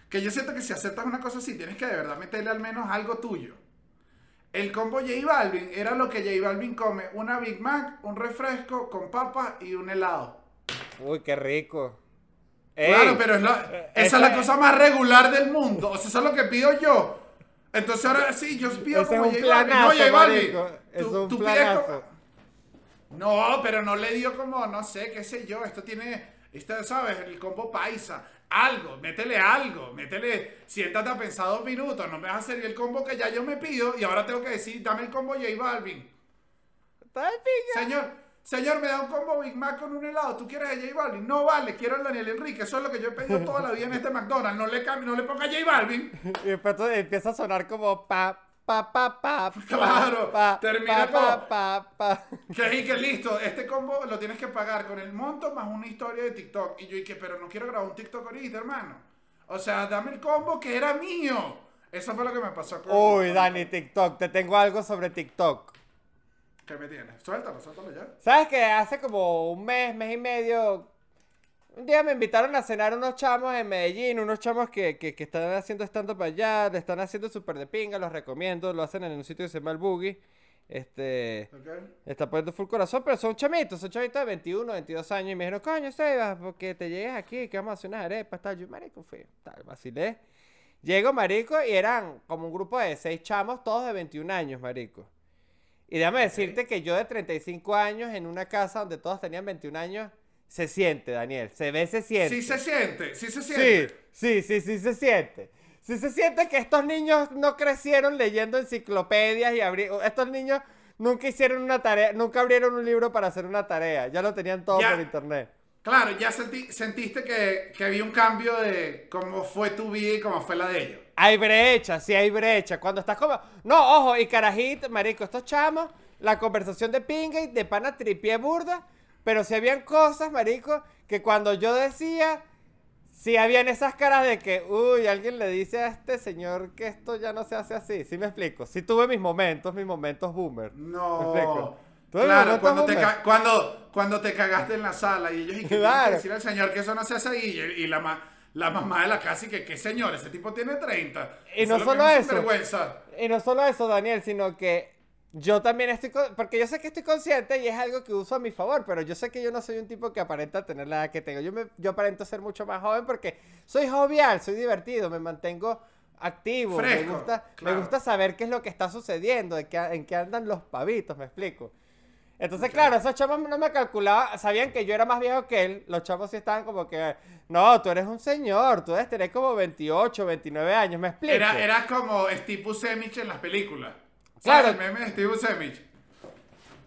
Que yo siento que si aceptas una cosa así, tienes que de verdad meterle al menos algo tuyo. El combo J Balvin era lo que J Balvin come: una Big Mac, un refresco con papas y un helado. Uy, qué rico. Claro, Ey, pero es la- eh, esa es la cosa más regular del mundo. O sea, eso es lo que pido yo. Entonces ahora sí, yo pido Ese como es un J Balvin. No, J Balvin. Es tú- un tú pides como- No, pero no le dio como, no sé, qué sé yo. Esto tiene. Este, ¿sabes? El combo paisa. Algo, métele algo, métele, siéntate a pensar dos minutos, no me vas a hacer el combo que ya yo me pido y ahora tengo que decir, dame el combo J Balvin. Señor, señor, me da un combo Big Mac con un helado, ¿tú quieres a J Balvin? No vale, quiero al Daniel Enrique, eso es lo que yo he pedido toda la vida en este McDonald's, no le cambie, no le ponga J Balvin. Y después empieza a sonar como pa, pa, pa, pa. Claro, pa, termina pa, como- pa, pa. Que ahí, que listo, este combo lo tienes que pagar con el monto más una historia de TikTok. Y yo dije, pero no quiero grabar un TikTok ahorita, hermano. O sea, dame el combo que era mío. Eso fue lo que me pasó con... Uy, Dani, TikTok, te tengo algo sobre TikTok. ¿Qué me tienes? Suéltalo, suéltalo ya. ¿Sabes que hace como un mes, mes y medio, un día me invitaron a cenar unos chamos en Medellín, unos chamos que, que, que están haciendo stand-up allá, le están haciendo súper de pinga, los recomiendo, lo hacen en un sitio que se llama El Boogie. Este, ¿Ok? está poniendo full corazón, pero son chamitos, son chamitos de 21, 22 años. Y me dijeron, coño, Sebas, porque te llegues aquí, que vamos a hacer unas arepas, tal. Yo, marico, fui, tal, vacilé. Llego, marico, y eran como un grupo de seis chamos, todos de 21 años, marico. Y déjame decirte que yo de 35 años en una casa donde todos tenían 21 años, se siente, Daniel. Se ve, se siente. Sí se siente, sí se siente. sí, sí, sí se siente. Sí se siente que estos niños no crecieron leyendo enciclopedias y abri- estos niños nunca hicieron una tarea, nunca abrieron un libro para hacer una tarea, ya lo tenían todo Ya. por internet. Claro, ya sentí- sentiste que, que había un cambio de cómo fue tu vida y cómo fue la de ellos. Hay brecha, sí hay brecha. Cuando estás como. No, ojo, y carajito, marico, estos chamos, la conversación de pinga y de pana tripié burda. Pero si habían cosas, marico, que cuando yo decía, sí habían esas caras de que, uy, alguien le dice a este señor que esto ya no se hace así. ¿Sí me explico? Sí tuve mis momentos, mis momentos boomer. ¿Me No. explico? Tuve mis Claro, cuando te, cuando, cuando te cagaste en la sala y ellos y que Claro. decir al señor que eso no se hace y, y la, ma- la mamá de la casa y que, ¿qué señor? Ese tipo tiene 30. Y no solo eso. Y no solo eso, Daniel, sino que yo también estoy... con- Porque yo sé que estoy consciente y es algo que uso a mi favor, pero yo sé que yo no soy un tipo que aparenta tener la edad que tengo. Yo, me, yo aparento ser mucho más joven porque soy jovial, soy divertido, me mantengo activo. Fresco, me, gusta, claro. me gusta saber qué es lo que está sucediendo, de qué, en qué andan los pavitos, me explico. Entonces, claro, esos chavos no me calculaban, sabían que yo era más viejo que él. Los chavos sí estaban como que, no, tú eres un señor, tú debes tener como 28, 29 años, me explico. Era, era como Steve Buscemi en las películas. Claro. ¿Sabes el meme de Steve Buscemi?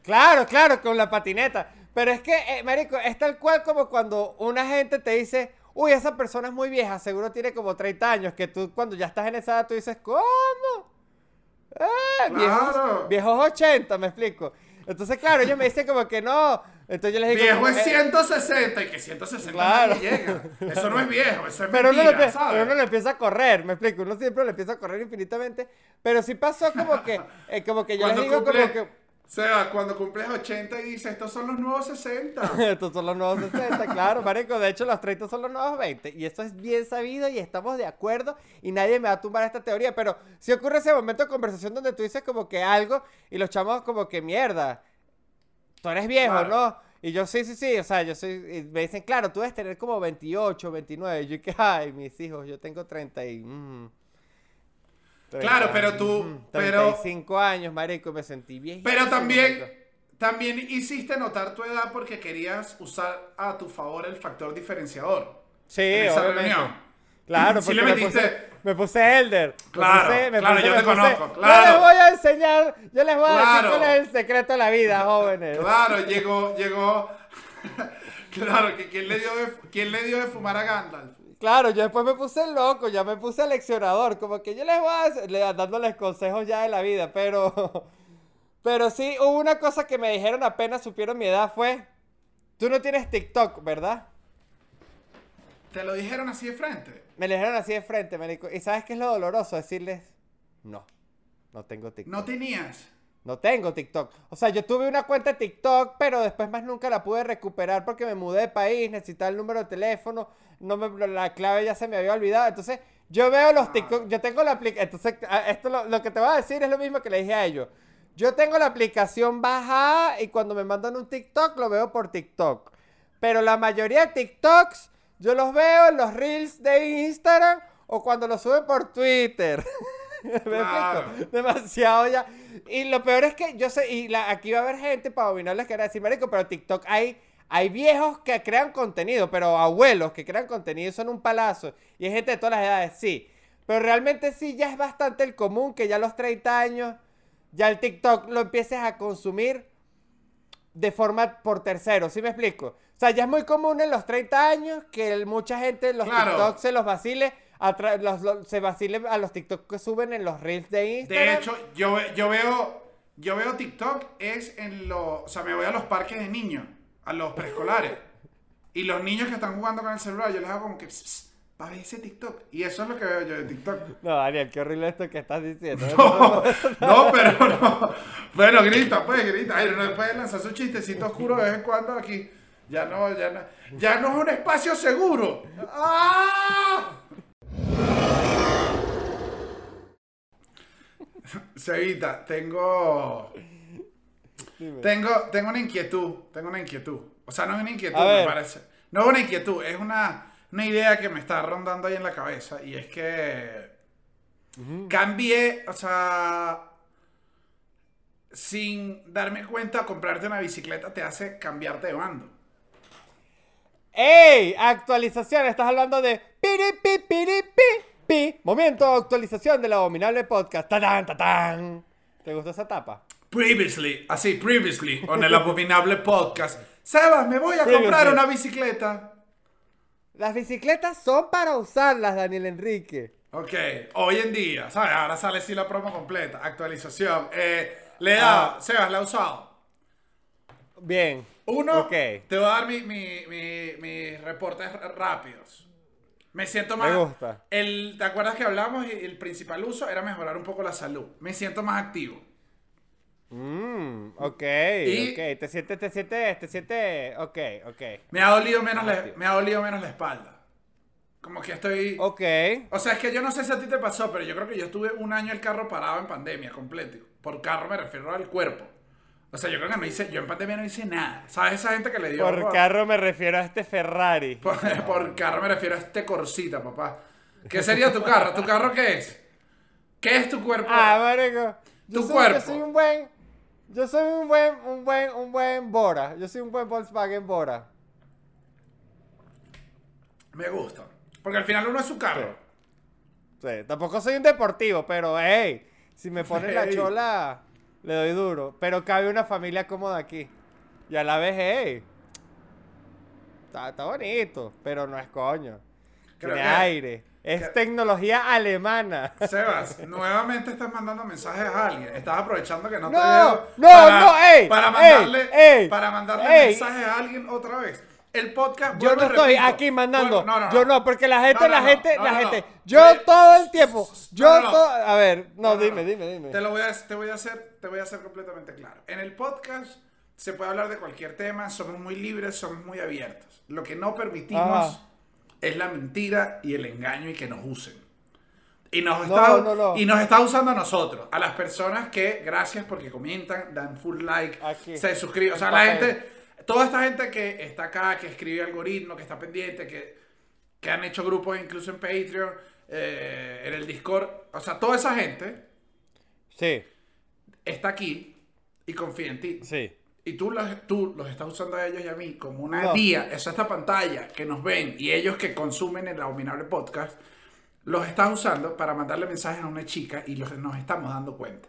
Claro, claro, con la patineta. Pero es que, eh, marico, es tal cual como cuando una gente te dice, uy, esa persona es muy vieja, seguro tiene como 30 años, que tú cuando ya estás en esa edad tú dices, ¿cómo? Eh, viejos, Claro. viejos 80, me explico. Entonces, claro, ellos me dicen como que no. Entonces yo les digo... Viejo es eh, 160 y que 160 Claro. nadie llega. Eso no es viejo, eso es Pero uno, mentira, le, empie- ¿sabes? pero uno le empieza a correr, me explico. Uno siempre le empieza a correr infinitamente. Pero sí pasó como que, eh, como que yo les Cuando digo cumple- como que... Seba, cuando cumples 80 y dices, estos son los nuevos 60. Estos son los nuevos 60, claro, marico. De hecho, los 30 son los nuevos 20. Y esto es bien sabido y estamos de acuerdo. Y nadie me va a tumbar esta teoría. Pero si ocurre ese momento de conversación donde tú dices como que algo y los chamos como que mierda. Tú eres viejo, Claro. ¿no? Y yo sí, sí, sí. O sea, yo soy. y me dicen, claro, tú debes tener como 28, 29. Y yo que, ay, mis hijos, yo tengo 30 y. mm, Claro, pero tú- mm, pero- 35 años, marico, me sentí viejito. Pero también, también hiciste notar tu edad porque querías usar a tu favor el factor diferenciador. Sí, en esa obviamente. reunión. Claro, Sí porque le me metiste- puse, me puse Elder. Me Claro, puse- me claro, puse- yo me te puse- conozco, Yo les voy a enseñar, yo les voy a Claro. decir cuál es el secreto de la vida, jóvenes. Claro, llegó, llegó. claro, que quién le dio de, quién le dio de fumar a Gandalf. Claro, yo después me puse loco, ya me puse leccionador, como que yo les voy a hacer- le- dándoles consejos ya de la vida, pero pero sí, hubo una cosa que me dijeron apenas supieron mi edad fue, tú no tienes TikTok, ¿verdad? Te lo dijeron así de frente. Me lo dijeron así de frente, marico. ¿Y sabes qué es lo doloroso? Decirles, no, no tengo TikTok. No tenías. No tengo TikTok. O sea, yo tuve una cuenta de TikTok, pero después más nunca la pude recuperar porque me mudé de país, necesitaba el número de teléfono, no me, la clave ya se me había olvidado. Entonces, yo veo los TikTok, yo tengo la aplicación. Entonces, a- esto lo, lo que te voy a decir es lo mismo que le dije a ellos. Yo tengo la aplicación bajada y cuando me mandan un TikTok lo veo por TikTok. Pero la mayoría de TikToks yo los veo en los reels de Instagram o cuando los suben por Twitter. ¿Me Claro. explico? Demasiado ya. Y lo peor es que yo sé, y la, aquí va a haber gente para dominarles que van a decir, marico, pero TikTok hay Hay viejos que crean contenido, pero abuelos que crean contenido son un palazo. Y hay gente de todas las edades, sí. Pero realmente sí, ya es bastante el común que ya a los 30 años, ya el TikTok lo empieces a consumir de forma por tercero, ¿sí me explico? O sea, ya es muy común en los 30 años que el- mucha gente los Claro. TikTok se los vacile, los- los- se vacile a los TikTok que suben en los reels de Instagram. De hecho, yo, yo veo yo veo TikTok es en los, o sea, me voy a los parques de niños, a los preescolares. Y los niños que están jugando con el celular, yo les hago como que, pss, pss, pa' ver ese TikTok. Y eso es lo que veo yo de TikTok. No, Daniel, qué horrible esto que estás diciendo. No, no, pero no. Bueno, grita, pues, grita. Ay, no puede lanzar su chistecito oscuro de vez en cuando aquí. Ya no, ya no. Ya no es un espacio seguro. ¡Ah! Sevita, tengo. Dime. Tengo, tengo una inquietud. Tengo una inquietud. O sea, no es una inquietud, A me ver. parece. No es una inquietud, es una, una idea que me está rondando ahí en la cabeza. Y es que. Cambié, o sea. Sin darme cuenta, comprarte una bicicleta te hace cambiarte de bando. ¡Ey! Actualización, estás hablando de piripi, piripi, pi. Momento de actualización del abominable podcast. ¡Tatán, tatán! ¿Te gustó esa tapa? Previously, así, previously, on el abominable podcast. Sebas, me voy a comprar una bicicleta. Las bicicletas son para usarlas, Daniel Enrique. Ok, hoy en día, ¿sabes? Ahora sale así la promo completa. Actualización. Eh, le he dado, Ah. Sebas, la he usado. Bien. Uno, Ok. te voy a dar mi- mi- mi- mis reportes rápidos. Me siento más. gusta. El, ¿Te acuerdas que hablamos? y El principal uso era mejorar un poco la salud. Me siento más activo. Mmm, ok, Y- ok. Te sientes, te sientes, te sientes, ok, ok. Me ha dolido menos, la, me ha dolido menos la espalda. Como que estoy. Ok. O sea, es que yo no sé si a ti te pasó, pero yo creo que yo estuve un año el carro parado en pandemia, completo. Por carro me refiero al cuerpo. O sea, yo creo que no hice, yo en pandemia no hice nada. ¿Sabes esa gente que le dio? Por carro me refiero a este Ferrari. Por, por carro me refiero a este corsita, papá. ¿Qué sería tu carro? ¿Tu carro qué es? ¿Qué es tu cuerpo? Ah, marico. Yo Tu soy, cuerpo. Yo soy un buen, yo soy un buen, un buen, un buen Bora. Yo soy un buen Volkswagen Bora. Me gusta. Porque al final uno es su carro. Sí, tampoco soy un deportivo, pero hey, si me pones la chola, le doy duro. Pero cabe una familia cómoda aquí. Y a la vez, hey, está, está bonito, pero no es coño. Creo Tiene que- aire. Es que- tecnología alemana. Sebas, nuevamente estás mandando mensajes a alguien. Estás aprovechando que no, te veo. no, no, ey, Para mandarle, ey, para mandarle ey. mensajes a alguien otra vez. El podcast. Yo no estoy repito, aquí mandando. no, no, no. Yo no, porque la gente, la gente, la gente. Yo todo el tiempo. Yo todo. A ver, no, dime, dime, dime. Te lo voy a, te voy a hacer, te voy a hacer completamente claro. En el podcast se puede hablar de cualquier tema, somos muy libres, somos muy abiertos. Lo que no permitimos Ajá. es la mentira y el engaño y que nos usen. Y nos, No, está, no, no. y nos está usando a nosotros, a las personas que, gracias porque comentan, dan full like, Aquí. se suscriben. O sea, la gente, toda esta gente que está acá, que escribe algoritmo, que está pendiente, que, que han hecho grupos incluso en Patreon, eh, en el Discord. O sea, toda esa gente Sí, está aquí y confía en ti. sí. Y tú los, tú los estás usando a ellos y a mí como una No. guía. Es esta pantalla que nos ven y ellos que consumen el abominable podcast, los estás usando para mandarle mensajes a una chica y los, nos estamos dando cuenta.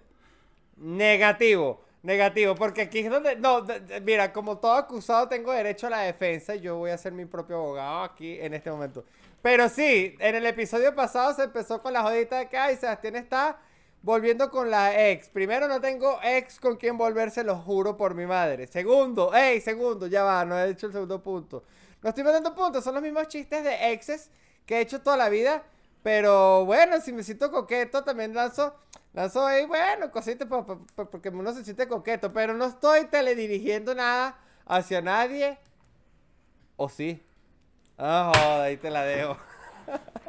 Negativo, negativo, porque aquí es donde, no, mira, como todo acusado tengo derecho a la defensa, yo voy a ser mi propio abogado aquí en este momento. Pero sí, en el episodio pasado se empezó con la jodita de que, ay, Sebastián está volviendo con la ex. Primero, no tengo ex con quien volverse, lo juro por mi madre. Segundo, hey, segundo, ya va, no he hecho el segundo punto. No estoy metiendo puntos, son los mismos chistes de exes que he hecho toda la vida. Pero bueno, si me siento coqueto, también lanzo, lanzo ahí, bueno, cositas pa- porque uno se siente coqueto. Pero no estoy teledirigiendo nada hacia nadie. ¿O sí? Ah, joda, ahí te la dejo.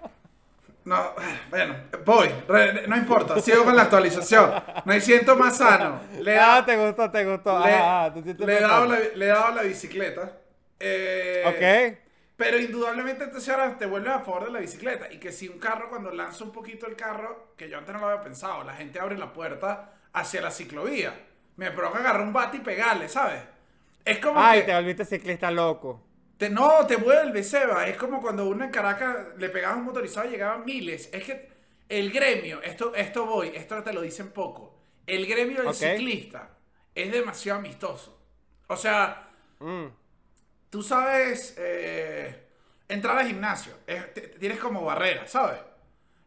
No, bueno, voy, re- no importa, sigo con la actualización. Me siento más sano. Le he Ah, te gustó, te gustó. le, Ah, ah, te sientes le he dado la, le he dado la bicicleta. Eh, Ok. Pero indudablemente entonces ahora te vuelves a favor de la bicicleta. Y que si un carro, cuando lanza un poquito el carro, que yo antes no lo había pensado, la gente abre la puerta hacia la ciclovía. Me provoca agarrar un bate y pegarle, ¿sabes? Es como Ay, que... te volviste ciclista loco. Te- no, te vuelve, Seba. Es como cuando uno en Caracas le pegaba un motorizado y llegaban miles. Es que el gremio, esto, esto voy, esto te lo dicen poco. El gremio del ciclista es demasiado amistoso. O sea, Mm. tú sabes, eh, entrar al gimnasio, es- te- tienes como barreras, ¿sabes?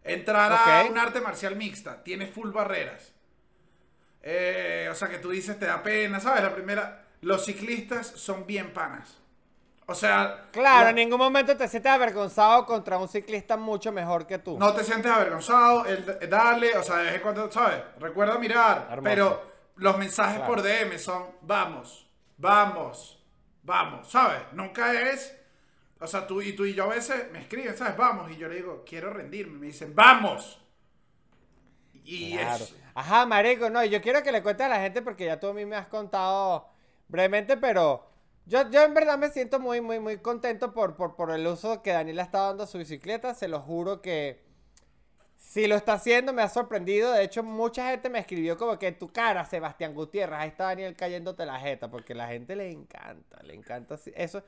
Entrar a un arte marcial mixta, tienes full barreras. Eh, o sea, que tú dices, te da pena, ¿sabes? La primera, los ciclistas son bien panas. O sea, Claro, la- en ningún momento te sientes avergonzado contra un ciclista mucho mejor que tú. no te sientes avergonzado, el, el dale, o sea, de vez en cuando, ¿sabes? Recuerda mirar, Hermoso. pero los mensajes Claro. por DM son, vamos, vamos, vamos, ¿sabes? Nunca es, o sea, tú y tú y yo a veces me escriben, ¿sabes? Vamos, y yo le digo, quiero rendirme, me dicen, vamos. Y Claro. es, Ajá, marico, no, yo quiero que le cuentes a la gente porque ya tú a mí me has contado brevemente, pero yo, yo en verdad me siento muy, muy, muy contento por, por, por el uso que Daniel ha estado dando a su bicicleta. Se lo juro que si lo está haciendo me ha sorprendido. De hecho, mucha gente me escribió como que en tu cara, Sebastián Gutiérrez, ahí está Daniel cayéndote la jeta, porque a la gente le encanta, le encanta eso.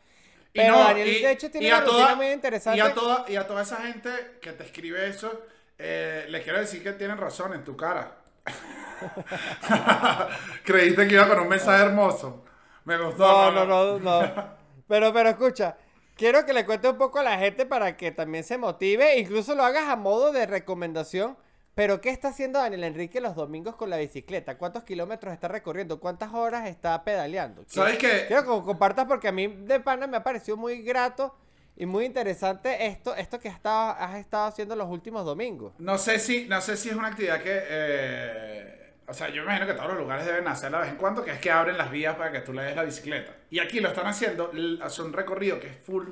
y no, Daniel, y- de hecho, tiene una toda- muy interesante. Y a, toda, y a toda esa gente que te escribe eso, eh, le quiero decir que tienen razón en tu cara. Creíste que iba con un mensaje hermoso. Me gustó. No, no, no, no. Pero, pero escucha, quiero que le cuente un poco a la gente para que también se motive, incluso lo hagas a modo de recomendación. Pero, ¿qué está haciendo Daniel Enrique los domingos con la bicicleta? ¿Cuántos kilómetros está recorriendo? ¿Cuántas horas está pedaleando? ¿Sabes qué? Quiero que compartas porque a mí de pana me ha parecido muy grato y muy interesante esto, esto que has estado, has estado haciendo los últimos domingos. No sé si, no sé si es una actividad que. eh, o sea, yo imagino que todos los lugares deben hacerla de vez en cuando, que es que abren las vías para que tú le des la bicicleta. Y aquí lo están haciendo, hace un recorrido que es full,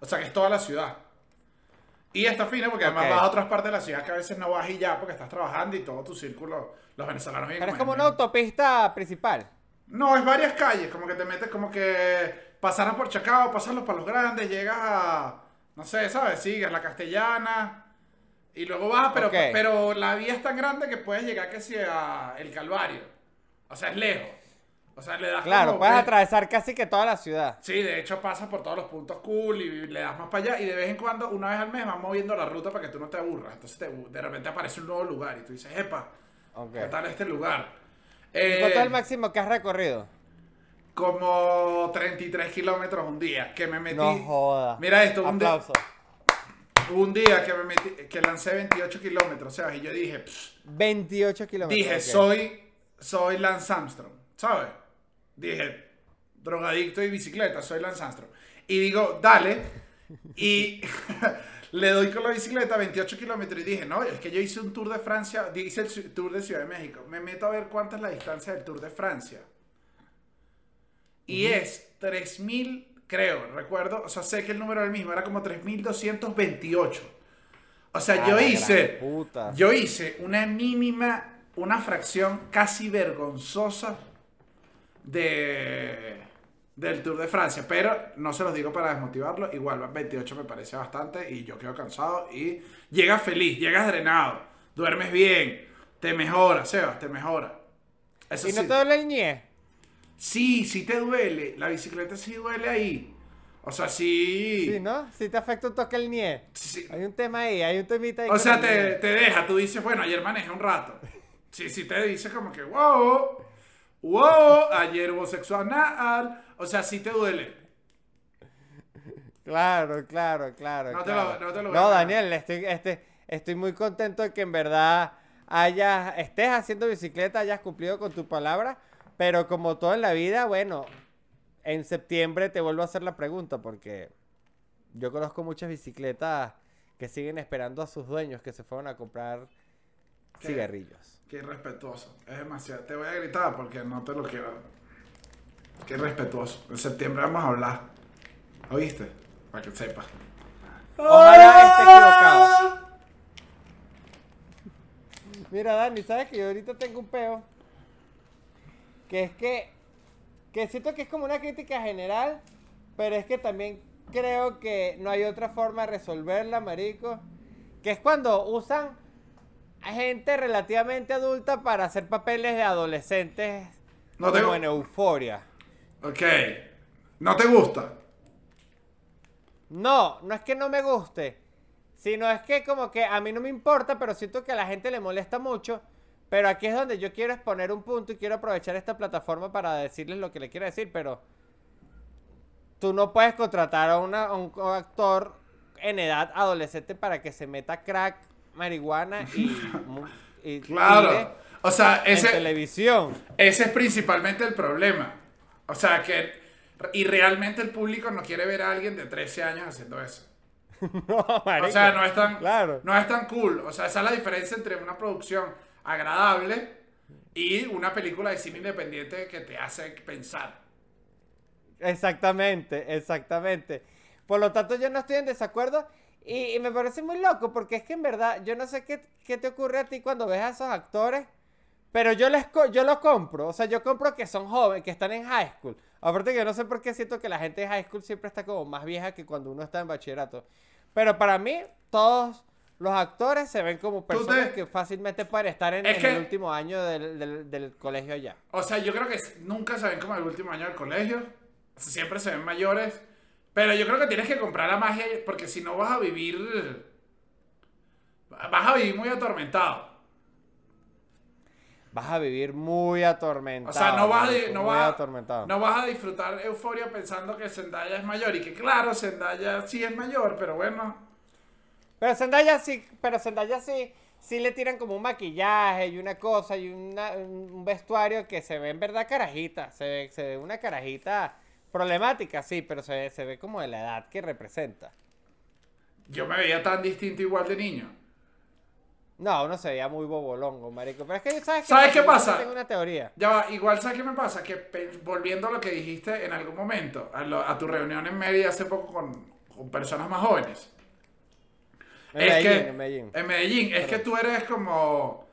o sea, que es toda la ciudad. Y está fino porque además vas a otras partes de la ciudad que a veces no vas y ya porque estás trabajando y todo tu círculo, los venezolanos viven Pero es como una autopista principal. No, es varias calles, como que te metes como que pasaras por Chacao, pasas los palos grandes, llegas a, no sé, ¿sabes? Sigues la castellana y luego vas, pero, pero la vía es tan grande que puedes llegar que sea el Calvario. O sea, es lejos. O sea, le das Claro, como- puedes atravesar casi que toda la ciudad. Sí, de hecho pasas por todos los puntos cool y le das más para allá y de vez en cuando, una vez al mes, vas moviendo la ruta para que tú no te aburras. Entonces te- de repente aparece un nuevo lugar y tú dices, epa, Ok. ¿qué tal este lugar? ¿Y Eh, ¿Cuánto es el máximo que has recorrido? como 33 kilómetros un día que me metí. No joda. Mira esto, un, día- Aplauso. Un día que me metí, que lancé 28 kilómetros, ¿sabes? Y yo dije, pss, 28 kilómetros. dije, soy, soy Lance Armstrong, ¿sabes? Dije, drogadicto y bicicleta, soy Lance Armstrong. Y digo, dale. Y le doy con la bicicleta 28 kilómetros y dije, no, es que yo hice un Tour de Francia, hice el Tour de Ciudad de México. Me meto a ver cuánta es la distancia del Tour de Francia. Y es 3000, creo, recuerdo, o sea, sé que el número era el mismo, era como 3228. O sea, Ah, yo hice, yo hice una mínima, una fracción casi vergonzosa de del Tour de Francia, pero no se los digo para desmotivarlo, igual 28 me parece bastante y yo quedo cansado y llegas feliz, llegas drenado, duermes bien, te mejora, Sebas, te mejora. Eso ¿Y no sí. te duele el ñe? Sí, sí te duele. La bicicleta sí duele ahí. O sea, sí. Sí, ¿no? Si te afecta un toque el ñe. Sí. Hay un tema ahí, hay un temita ahí. O sea, te, te deja. Tú dices, bueno, ayer manejé un rato. Sí, sí te dice como que, wow, wow, ayer hubo sexo anal. O sea, sí te duele. Claro, claro, claro. No te lo- no te lo voy a No. Daniel, estoy, este, estoy muy contento de que en verdad hayas, estés haciendo bicicleta, hayas cumplido con tu palabra, pero como todo en la vida, bueno, en septiembre te vuelvo a hacer la pregunta porque yo conozco muchas bicicletas que siguen esperando a sus dueños que se fueron a comprar ¿Qué? cigarrillos. Qué irrespetuoso. Es demasiado. Te voy a gritar porque no te lo quiero. Qué irrespetuoso. En septiembre vamos a hablar. ¿Oíste? Para que sepas. Ojalá esté equivocado. Mira, Dani, ¿sabes que yo ahorita tengo un peo? Que es que, que siento que es como una crítica general, pero es que también creo que no hay otra forma de resolverla, marico. Que es cuando usan a gente relativamente adulta para hacer papeles de adolescentes No como tengo- en euforia. Ok. ¿No te gusta? No, no es que no me guste, sino es que como que a mí no me importa, pero siento que a la gente le molesta mucho. Pero aquí es donde yo quiero exponer un punto y quiero aprovechar esta plataforma para decirles lo que le quiero decir, pero tú no puedes contratar a, una- a un actor en edad adolescente para que se meta crack, marihuana y, Claro. O sea, en ese, televisión. ese es principalmente el problema. O sea, que... Y realmente el público no quiere ver a alguien de 13 años haciendo eso. no, O sea, no es tan, Claro. no es tan cool. O sea, esa es la diferencia entre una producción agradable y una película de cine independiente que te hace pensar. Exactamente, exactamente. Por lo tanto, yo no estoy en desacuerdo y, me parece muy loco porque es que en verdad yo no sé qué, qué te ocurre a ti cuando ves a esos actores, pero yo les yo lo compro, o sea, yo compro que son jóvenes, que están en high school. Aparte que yo no sé por qué siento que la gente de high school siempre está como más vieja que cuando uno está en bachillerato. Pero para mí, todos los actores se ven como te- personas que fácilmente pueden estar en, Es en que- el último año del, del- del colegio allá. O sea, yo creo que nunca se ven como el último año del colegio. Siempre se ven mayores. Pero yo creo que tienes que comprar la magia porque si no vas a vivir... Vas a vivir muy atormentado. Vas a vivir muy atormentado. O sea, no vas, a, no, vas, atormentado. no vas a disfrutar euforia pensando que Zendaya es mayor. Y que claro, Zendaya sí es mayor, pero bueno. Pero Zendaya sí, pero Zendaya sí, sí le tiran como un maquillaje y una cosa y una- un vestuario que se ve en verdad carajita. Se ve, se ve una carajita problemática, sí, pero se ve, se ve como de la edad que representa. Yo me veía tan distinto igual de niño. No, uno se veía muy bobolongo, marico. Pero es que, ¿sabes qué? ¿Sabes qué pasa? Tengo una teoría. Ya va, igual sabes qué me pasa, que volviendo a lo que dijiste en algún momento, a, lo- a tu reunión en Mérida hace poco con, con personas más jóvenes. En es Medellín, que, en Medellín. en Medellín, es que tú eres como...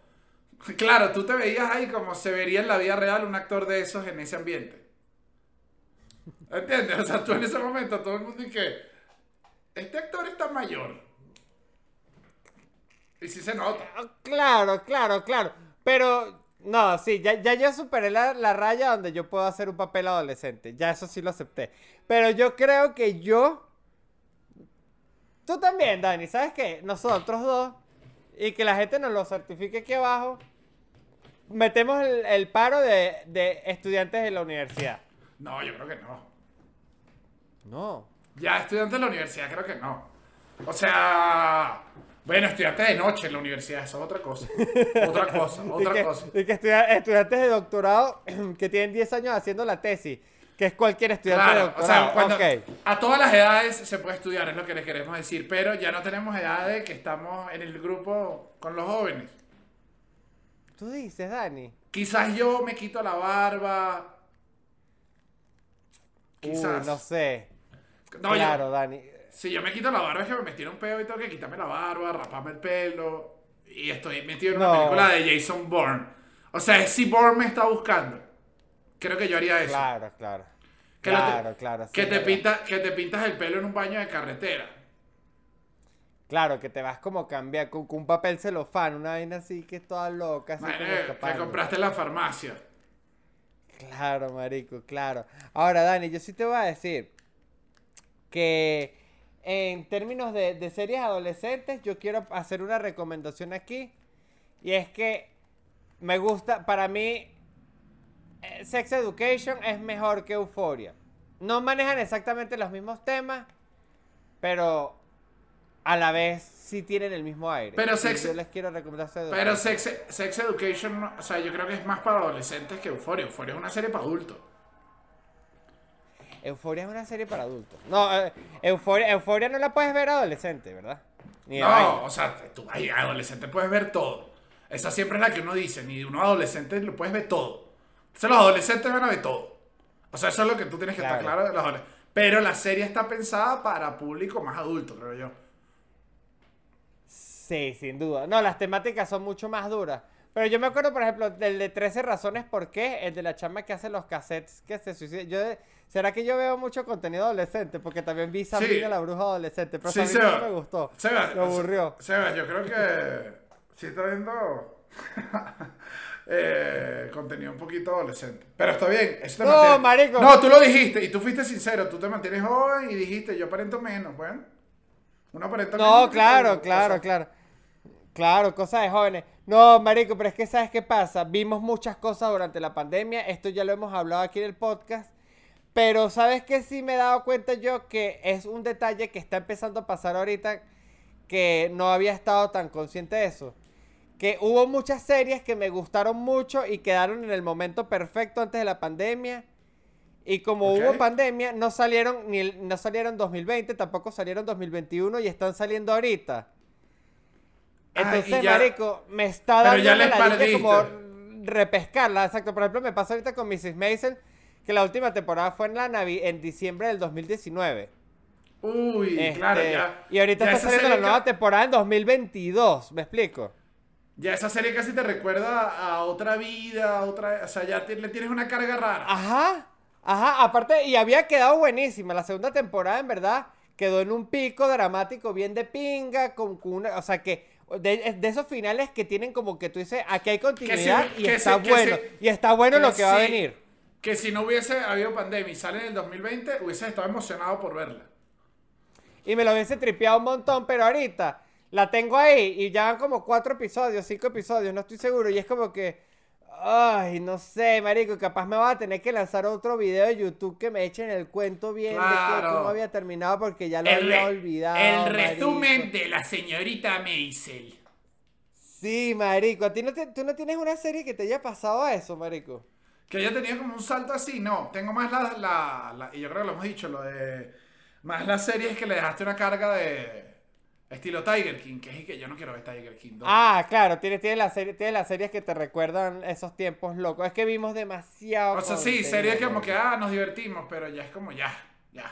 Claro, tú te veías ahí como se vería en la vida real un actor de esos en ese ambiente. ¿Entiendes? O sea, tú en ese momento, todo el mundo y que... Este actor está mayor. Y sí se nota. Ah, Claro, claro, claro. Pero, no, sí, ya, ya yo superé la, la raya donde yo puedo hacer un papel adolescente. Ya eso sí lo acepté. Pero yo creo que yo. Tú también, Dani, ¿sabes qué? Nosotros dos. Y que la gente nos lo certifique aquí abajo. Metemos el, el paro de, de estudiantes de la universidad. No, yo creo que no. No. Ya, estudiante de la universidad, creo que no. O sea, bueno, estudiante de noche en la universidad, eso es otra cosa. Otra cosa, y otra que, cosa. y que estudia- estudiantes de doctorado que tienen 10 años haciendo la tesis. Que es cualquier estudiante de Claro, o sea, cuando a todas las edades se puede estudiar, es lo que les queremos decir, pero ya no tenemos edad de que estamos en el grupo con los jóvenes. Tú dices, Dani. Quizás yo me quito la barba. Quizás. Uy, no sé. No, yo- claro, Dani. si yo me quito la barba es que me metieron un pedo y tengo que quitarme la barba, raparme el pelo. Y estoy metido en una No. película de Jason Bourne. O sea, si Bourne me está buscando. Creo que yo haría eso. Claro, claro. Que te- claro, claro. sí, que, te pinta, que te pintas el pelo en un baño de carretera. Claro, que te vas como cambiar con, con un papel celofán, una vaina así que es toda loca, así como escapando. compraste en la farmacia. Claro, marico, claro. Ahora, Dani, yo sí te voy a decir que en términos de, de series adolescentes, yo quiero hacer una recomendación aquí. Y es que me gusta, para mí, Sex Education es mejor que Euphoria. No manejan exactamente los mismos temas, pero a la vez sí tienen el mismo aire. Pero Y Sex- yo les quiero recomendar Sex Pero. Sex, Sex Education, o sea, yo creo que es más para adolescentes que Euphoria. Euphoria es una serie para adultos. Euforia es una serie para adultos. No, eh, Euforia, Euforia no la puedes ver adolescente, ¿verdad? Ni. No, o sea, tú ay, adolescente puedes ver todo. Esa siempre es la que uno dice, ni de uno adolescente lo puedes ver todo. Entonces los adolescentes van a ver todo. O sea, eso es lo que tú tienes que estar Claro. de los adolescentes. Pero la serie está pensada para público más adulto, creo yo. Sí, sin duda. No, las temáticas son mucho más duras. Pero yo me acuerdo, por ejemplo, del de 13 razones por qué, el de la chama que hace los cassettes que se suicida. Yo, ¿Será que yo veo mucho contenido adolescente? Porque también vi Sabrina la bruja adolescente, pero Sí, Sabrina Seba. no me gustó. Seba, me aburrió. Seba, yo creo que si está viendo eh, contenido un poquito adolescente. Pero está bien, eso te No, mantiene- marico. No, tú lo dijiste y tú fuiste sincero, tú te mantienes joven y dijiste, yo aparento menos, bueno. Uno aparenta menos. No, que claro, claro, claro. Claro, cosas de jóvenes. No, marico, pero es que ¿sabes qué pasa? Vimos muchas cosas durante la pandemia, esto ya lo hemos hablado aquí en el podcast, pero ¿sabes qué sí me he dado cuenta yo? Que es un detalle que está empezando a pasar ahorita que no había estado tan consciente de eso. Que hubo muchas series que me gustaron mucho y quedaron en el momento perfecto antes de la pandemia. Y como hubo pandemia, no salieron ni no salieron 2020, tampoco salieron 2021 y están saliendo ahorita. Ah, Entonces, ya- marico, me está dando ya perdiste. como repescarla, exacto. Por ejemplo, me pasa ahorita con Mrs. Maisel que la última temporada fue en la Navi en diciembre del 2019. Uy, Este, claro, ya. y ahorita ya está saliendo la nueva temporada en 2022, ¿me explico? Ya esa serie casi te recuerda a otra vida, a otra, o sea, ya le tienes una carga rara. Ajá, ajá, aparte, y había quedado buenísima. La segunda temporada, en verdad, quedó en un pico dramático bien de pinga, con, con una, o sea, que de, de esos finales que tienen como que tú dices, aquí hay continuidad y está que bueno, y está bueno que lo que va a venir. Que si no hubiese habido pandemia y sale en el 2020, hubiese estado emocionado por verla. Y me lo hubiese tripeado un montón, pero ahorita la tengo ahí y ya van como cuatro episodios, cinco episodios, no estoy seguro. Y es como que, ay, no sé, marico, capaz me va a tener que lanzar otro video de YouTube que me echen el cuento bien de que cómo había terminado porque ya lo El, había olvidado. el marico. resumen de la señorita Maisel. Sí, marico, a ti no te- tú no tienes una serie que te haya pasado a eso, marico. Que ella tenía como un salto así, no. Tengo más la, la, la- Y yo creo que lo hemos dicho, lo de. Más las series que le dejaste una carga de. Estilo Tiger King, que es y que yo no quiero ver Tiger King 2. Ah, claro, tienes, tienes, la serie, tienes las series que te recuerdan esos tiempos locos. Es que vimos demasiado. o sea, sí, series que como que, ah, nos divertimos, pero ya es como ya, ya.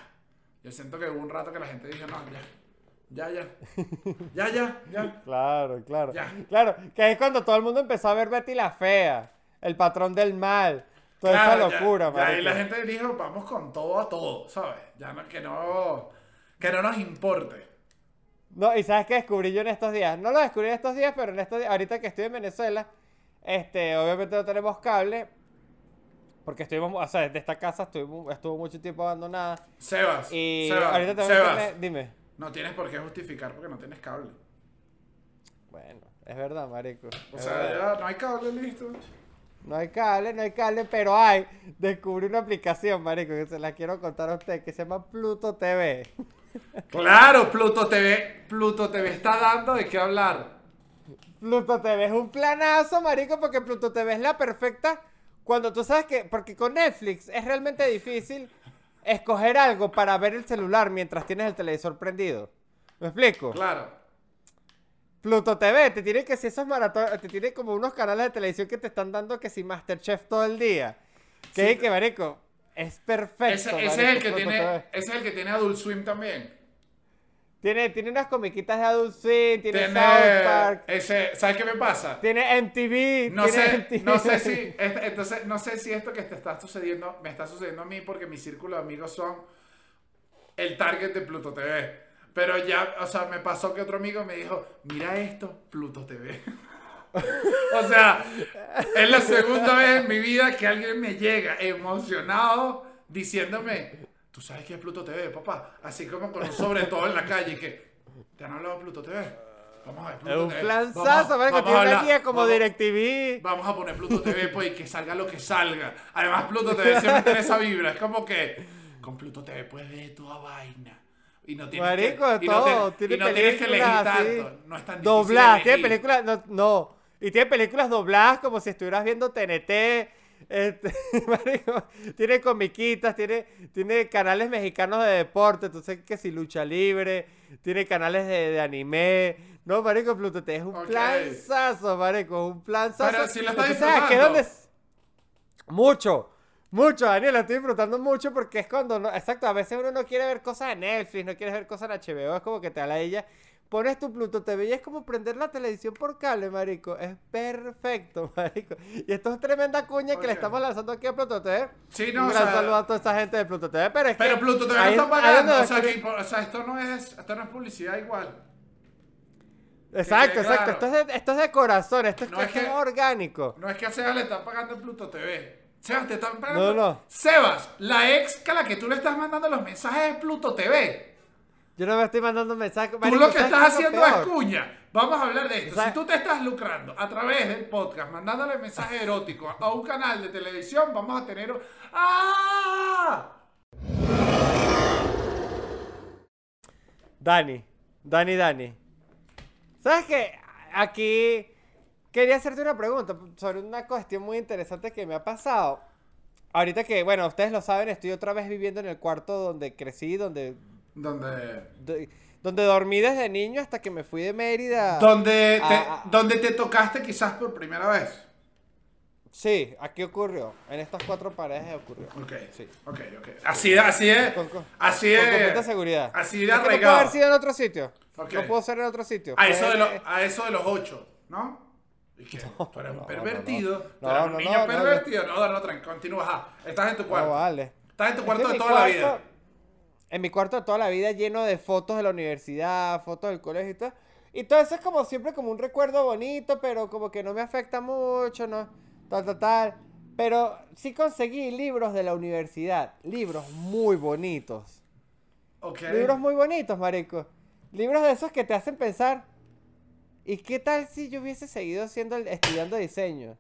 Yo siento que hubo un rato que la gente dijo, no, ya. Ya, ya. Ya, ya, ya. Claro, claro. Ya. Claro, que es cuando todo el mundo empezó a ver Betty la Fea, el patrón del mal, toda Claro, esa locura, ya, ahí marico. la gente dijo, vamos con todo a todo, ¿sabes? Ya no, que no. Que no nos importe. No, y sabes qué descubrí yo en estos días. No lo descubrí en estos días, pero en estos días, ahorita que estoy en Venezuela, este, obviamente no tenemos cable. Porque estuvimos, o sea, desde esta casa estuvimos, estuvo mucho tiempo abandonada. Sebas, Y Sebas, ahorita Sebas, internet. Dime. no tienes por qué justificar porque no tienes cable. Bueno, es verdad, marico. O sea, verdad. ya no hay cable, listo. No hay cable, no hay cable, pero hay. Descubrí una aplicación, marico, que se la quiero contar a usted, que se llama Pluto TV. Claro, Pluto TV, Pluto TV está dando de qué hablar. Pluto TV es un planazo, marico, porque Pluto TV es la perfecta cuando tú sabes que, porque con Netflix es realmente difícil escoger algo para ver el celular mientras tienes el televisor prendido. ¿Me explico? Claro. Pluto TV te tiene que si esos maratones, te tiene como unos canales de televisión que te están dando que si Masterchef todo el día. Que Sí. es que, marico, es perfecto. Ese, es el que tiene, ese es el que tiene Adult Swim también. Tiene, tiene unas comiquitas de Adult Swim, tiene, Tiene South Park, ese, ¿sabes qué me pasa? tiene MTV, No tiene sé, MTV. no sé si, es- entonces, no sé si esto que te está sucediendo, me está sucediendo a mí porque mi círculo de amigos son el target de Pluto TV. Pero ya, o sea, me pasó que otro amigo me dijo, mira esto, Pluto TV. o sea, es la segunda vez en mi vida que alguien me llega emocionado diciéndome, tú sabes qué es Pluto TV, papá. Así como con un sobre todo en la calle que, ¿te han hablado de Pluto TV? Vamos a ver Pluto Es un TV. planzazo, Vamos- vamos tiene una guía como vamos- DirecTV. Vamos a poner Pluto TV pues y que salga lo que salga. Además Pluto TV siempre tiene esa vibra. Es como que con Pluto TV puedes ver toda vaina. Y no tienes Marico, que, y no todo. te- tiene y no tienes que elegir tanto. No es tan difícil Dobladas, tiene películas, no, no. Y tiene películas dobladas como si estuvieras viendo TNT. este, marico, tiene comiquitas, tiene, tiene canales mexicanos de deporte, entonces que si lucha libre, tiene canales de, de anime. No, marico, Pluto es un Ok. planzazo, marico, un planzazo. Pero si lo estás disfrutando. ¿Dónde es? Mucho, mucho, Daniel, lo estoy disfrutando mucho porque es cuando no, exacto, a veces uno no quiere ver cosas en Netflix, no quiere ver cosas en HBO, es como que te da la ella, pones tu Pluto TV y es como prender la televisión por cable, marico, es perfecto, marico. Y esto es tremenda cuña que le estamos lanzando aquí a Pluto TV. Sí, no, Un o sea- saludo a toda esta gente de Pluto TV, pero es Pero que Pluto TV no está pagando. O sea, descubrí- que, o sea, esto no es, esto no es publicidad igual. Exacto, exacto. claro. Esto es, de, esto es de corazón, esto es, No es es orgánico. No es que a Sebas le están pagando en Pluto TV. Sebas, te están pagando. No, no. Sebas, la ex a la que tú le estás mandando los mensajes es Pluto TV. Yo no me estoy mandando mensajes. Tú lo que ¿sabes estás haciendo es cuña. Vamos a hablar de esto. O sea- si tú te estás lucrando a través del podcast, mandándole mensajes eróticos a un canal de televisión, vamos a tener. ¡Ah! Dani, Dani, Dani. ¿Sabes qué? Aquí quería hacerte una pregunta sobre una cuestión muy interesante que me ha pasado. Ahorita que, bueno, ustedes lo saben, estoy otra vez viviendo en el cuarto donde crecí, donde, Donde. de- donde dormí desde niño hasta que me fui de Mérida. Donde te, ah. donde te tocaste quizás por primera vez. Sí, aquí ocurrió. En estas cuatro paredes ocurrió. Ok, Sí. ok, ok. Así así de, Con- con- así Con completa seguridad. así de Es que no arraigado. haber sido en otro sitio. Ok. No pudo ser en otro sitio. A eso, de lo- a eso de los ocho, ¿no? Tú eres un no, pervertido, no, no. tú eres No, un no, niño no, no, pervertido. No, no, tranquilo, continúa. Ajá. Estás en tu No, cuarto. vale. Estás en tu Es cuarto que de toda la cuarto- vida. En mi cuarto de toda la vida lleno de fotos de la universidad, fotos del colegio y todo. Y todo eso es como siempre como un recuerdo bonito, pero como que no me afecta mucho, ¿no? Tal, tal, tal. Pero sí conseguí libros de la universidad. Libros muy bonitos. Ok. Libros muy bonitos, marico. Libros de esos que te hacen pensar. ¿Y qué tal si yo hubiese seguido siendo el- estudiando diseño?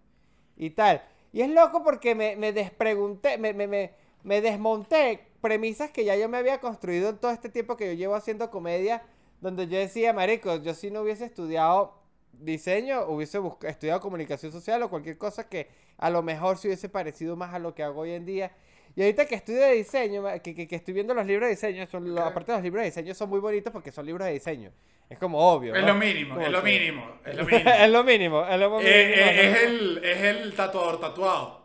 Y tal. Y es loco porque me, me despregunté, me, me, me, me desmonté premisas que ya yo me había construido en todo este tiempo que yo llevo haciendo comedia. Donde yo decía, marico, yo si no hubiese estudiado diseño, hubiese estudiado comunicación social o cualquier cosa que a lo mejor se hubiese parecido más a lo que hago hoy en día. Y ahorita que estudio de diseño, que, que- que estoy viendo los libros de diseño, son, lo- Ok. aparte de los libros de diseño son muy bonitos porque son libros de diseño. Es como obvio. Es ¿no? lo mínimo, Como es lo que- mínimo, es lo mínimo. es lo mínimo, es lo mínimo. Eh, eh, es, el, es el tatuador tatuado.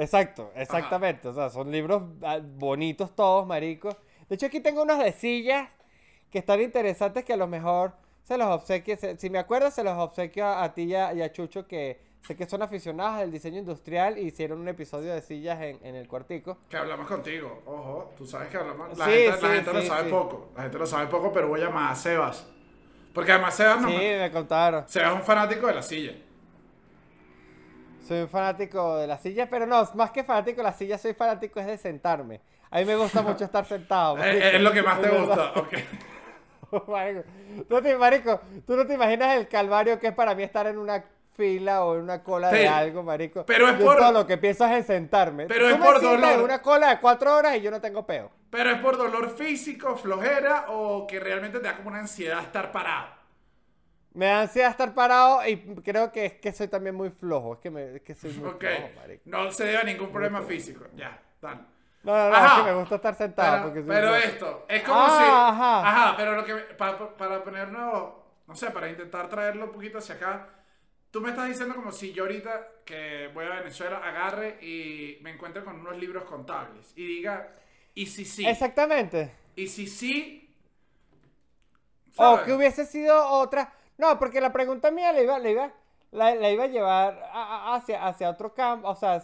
Exacto, exactamente. O sea, son libros ah, bonitos todos, marico. De hecho, aquí tengo unas de sillas que están interesantes que a lo mejor se los obsequio. se- si me acuerdo, se los obsequio a, a ti y a, y a Chucho, que sé que son aficionados del diseño industrial y hicieron un episodio de sillas en, en el cuartico. Que hablamos contigo. Ojo, tú sabes que hablamos. La Sí, gente, la sí, gente lo sí, sabe sí. poco. La gente lo sabe poco, pero voy a llamar a Sebas. Porque además Sebas no. Sí, me contaron. Sebas es un fanático de la silla. Soy un fanático de la silla, pero no, más que fanático de la silla, soy fanático es de sentarme. A mí me gusta mucho estar sentado. Es, marico. es lo que más te gusta. Ok. Marico, te, marico, tú no te imaginas el calvario que es para mí estar en una fila o en una cola Sí, de algo, marico. pero es Yo por- todo lo que pienso es en sentarme. Pero Tú es por dolor. Una cola de cuatro horas y yo no tengo peo. Pero es por dolor físico, flojera o que realmente te da como una ansiedad estar parado. Me da ansiedad estar parado y creo que es que soy también muy flojo. Es que, me, es que soy muy flojo, marico. No se debe a ningún problema físico. Ya, dale. No, no, no, Ajá. es que me gusta estar sentado. Pero, soy esto, es como Ah, si. ajá. Ajá, pero lo que. Para, para ponernos. No sé, para intentar traerlo un poquito hacia acá. Tú me estás diciendo como si yo ahorita que voy a Venezuela agarre y me encuentre con unos libros contables y diga, ¿y si sí? Exactamente. ¿Y si sí? O que hubiese sido otra. No, porque la pregunta mía la iba, la iba, la, iba a llevar hacia, hacia otro campo, o sea,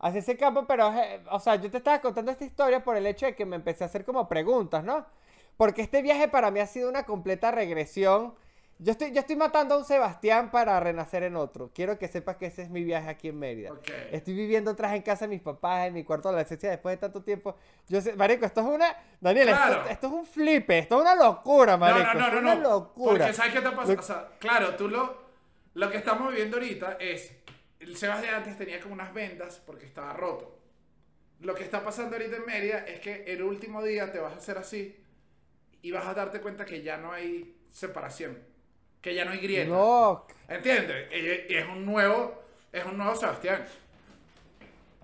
hacia ese campo, pero, eh, o sea, yo te estaba contando esta historia por el hecho de que me empecé a hacer como preguntas, ¿no? Porque este viaje para mí ha sido una completa regresión. Yo estoy, yo estoy matando a un Sebastián para renacer en otro. Quiero que sepas que ese es mi viaje aquí en Mérida. Ok. Estoy viviendo atrás en casa de mis papás, en mi cuarto de adolescencia después de tanto tiempo. Yo sé, marico, esto es una... Daniel, esto- Claro. esto, es un flipe, esto es una locura, marico. no, no, esto no, es una no. locura. Porque ¿sabes qué te pasa? Lo- O sea, claro, tú lo, lo que estamos viviendo ahorita es, el Sebas de antes tenía como unas vendas porque estaba roto. Lo que está pasando ahorita en Mérida es que el último día te vas a hacer así y vas a darte cuenta que ya no hay separación, que ya no hay grieta. No, ¿Entiendes? Y- y es un nuevo, es un nuevo Sebastián.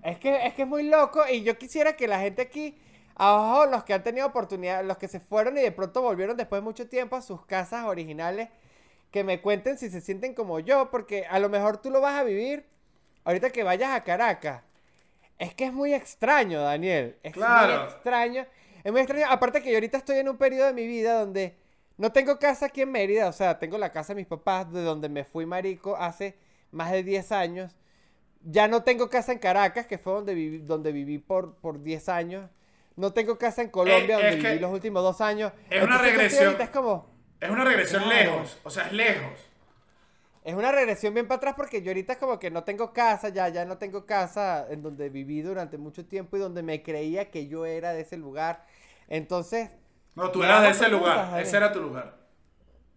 es que, es que es muy loco y yo quisiera que la gente aquí, abajo, los que han tenido oportunidad, los que se fueron y de pronto volvieron después de mucho tiempo a sus casas originales, que me cuenten si se sienten como yo, porque a lo mejor tú lo vas a vivir ahorita que vayas a Caracas. Es que es muy extraño, Daniel. Es Claro. muy extraño. Es muy extraño. Aparte que yo ahorita estoy en un periodo de mi vida donde no tengo casa aquí en Mérida. O sea, tengo la casa de mis papás, de donde me fui marico hace más de 10 años. Ya no tengo casa en Caracas, que fue donde viví, donde viví por, por 10 años. No tengo casa en Colombia, Eh, donde es viví los últimos dos años. es una Entonces, regresión. es como... Es una regresión Claro. lejos, o sea, es lejos. Es una regresión bien para atrás porque yo ahorita como que no tengo casa, ya, ya no tengo casa en donde viví durante mucho tiempo y donde me creía que yo era de ese lugar. Entonces, No, tú eras de ese lugar, ese era tu lugar.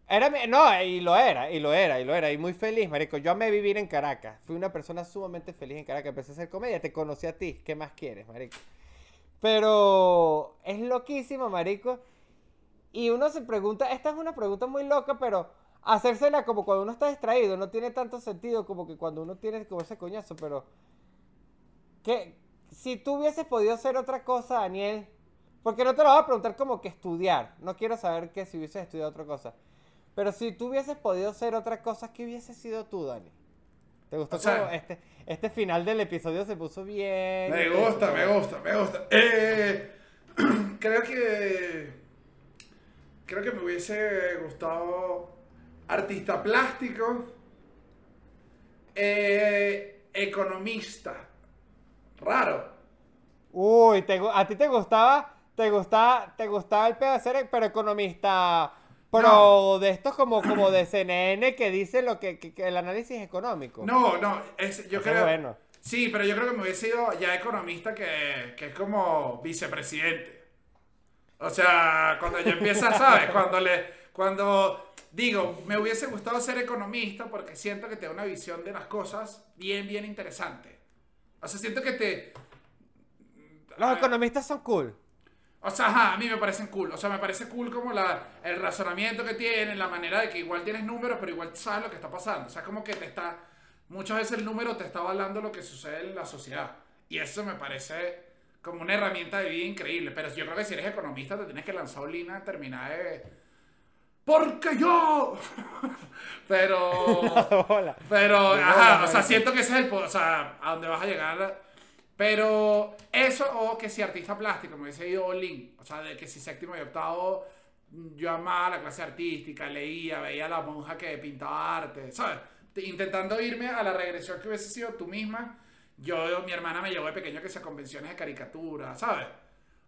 era no, y lo era, y lo era, y lo era, y muy feliz, marico. Yo amé vivir en Caracas. Fui una persona sumamente feliz en Caracas. Empecé a hacer comedia, te conocí a ti. ¿Qué más quieres, marico? Pero es loquísimo, marico. Y uno se pregunta, esta es una pregunta muy loca, pero hacérsela como cuando uno está distraído no tiene tanto sentido como que cuando uno tiene como ese coñazo, pero que si tú hubieses podido hacer otra cosa, Daniel, porque no te lo voy a preguntar como que estudiar, no quiero saber que si hubieses estudiado otra cosa, pero si tú hubieses podido hacer otra cosa, ¿qué hubiese sido tú, Dani? ¿Te gustó O sea- este, este final del episodio se puso bien? Me ¿Te gusta, me gusta, me gusta. Eh, creo que. Creo que me hubiese gustado artista plástico, eh, economista. Raro. Uy, te a ti te gustaba, te gustaba, te gustaba el pedo de ser, pero economista, pero No. de estos como, como de CNN que dice lo que, que- que el análisis económico. No, no, es, yo Qué creo. bueno. Sí, pero yo creo que me hubiese ido ya economista que, que es como vicepresidente. O sea, cuando ya empieza, ¿sabes? Cuando le. Cuando digo, me hubiese gustado ser economista porque siento que te da una visión de las cosas bien, bien interesante. O sea, siento que te. Los economistas son cool. O sea, ajá, a mí me parecen cool. O sea, me parece cool como la, el razonamiento que tienen, la manera de que igual tienes números, pero igual sabes lo que está pasando. O sea, como que te está. Muchas veces el número te está avalando lo que sucede en la sociedad. Y eso me parece como una herramienta de vida increíble. Pero yo creo que si eres economista te tienes que lanzar Olina a terminar de. ¡Porque yo! pero. Hola. Pero, ajá, o sea, siento que ese es el, o sea, a donde vas a llegar. Pero eso, o que si artista plástico, me hubiese ido all-in. O sea, de que si séptimo y octavo, yo amaba la clase artística, leía, veía a la monja que pintaba arte, ¿sabes? Te- Intentando irme a la regresión que hubiese sido tú misma. Yo, mi hermana me llevó de pequeño que sea convenciones de caricatura, ¿sabes?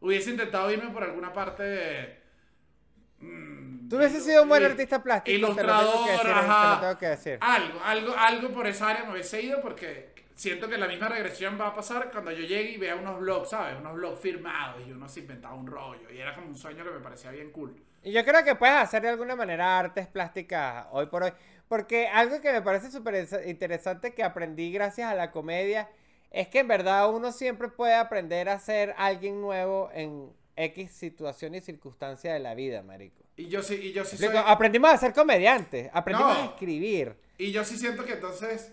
Hubiese intentado irme por alguna parte de. mm, Tú hubieses sido un buen artista plástico. te lo tengo que Ilustrador, decir, ajá. Te lo tengo que decir. Algo, algo, algo por esa área me hubiese ido porque siento que la misma regresión va a pasar cuando yo llegue y vea unos blogs, ¿sabes? Unos blogs firmados y uno se inventaba un rollo y era como un sueño que me parecía bien cool. Y yo creo que puedes hacer de alguna manera artes plásticas hoy por hoy. Porque algo que me parece súper interesante que aprendí gracias a la comedia es que en verdad uno siempre puede aprender a ser alguien nuevo en X situación y circunstancia de la vida, marico. Y yo sí, y yo sí soy, Aprendimos a ser comediantes, aprendimos No. a escribir. y yo sí siento que entonces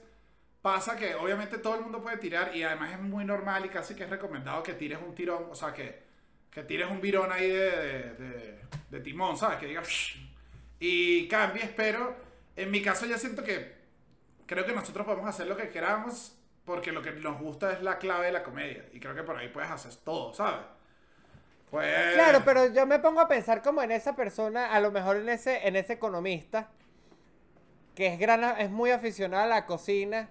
pasa que obviamente todo el mundo puede tirar y además es muy normal y casi que es recomendado que tires un tirón, o sea, que, que tires un virón ahí de, de, timón, ¿sabes? Que digas y cambies, pero en mi caso ya siento que creo que nosotros podemos hacer lo que queramos porque lo que nos gusta es la clave de la comedia y creo que por ahí puedes hacer todo, ¿sabes? Pues... Claro, pero yo me pongo a pensar como en esa persona, a lo mejor en ese, en ese economista, que es gran, es muy aficionado a la cocina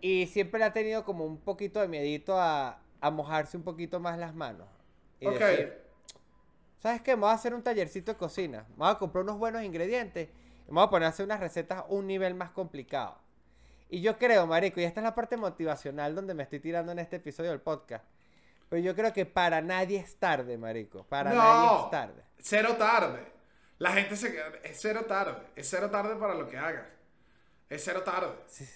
y siempre ha tenido como un poquito de miedito a, a mojarse un poquito más las manos. Y Ok. decir, ¿sabes qué? Me voy a hacer un tallercito de cocina. Me voy a comprar unos buenos ingredientes y me voy a poner a hacer unas recetas un nivel más complicado. Y yo creo, marico, y esta es la parte motivacional donde me estoy tirando en este episodio del podcast. Pero yo creo que para nadie es tarde, marico. Para nadie es tarde. Cero tarde. La gente se queda. Es cero tarde. Es cero tarde para lo que hagas. Es cero tarde. Sí,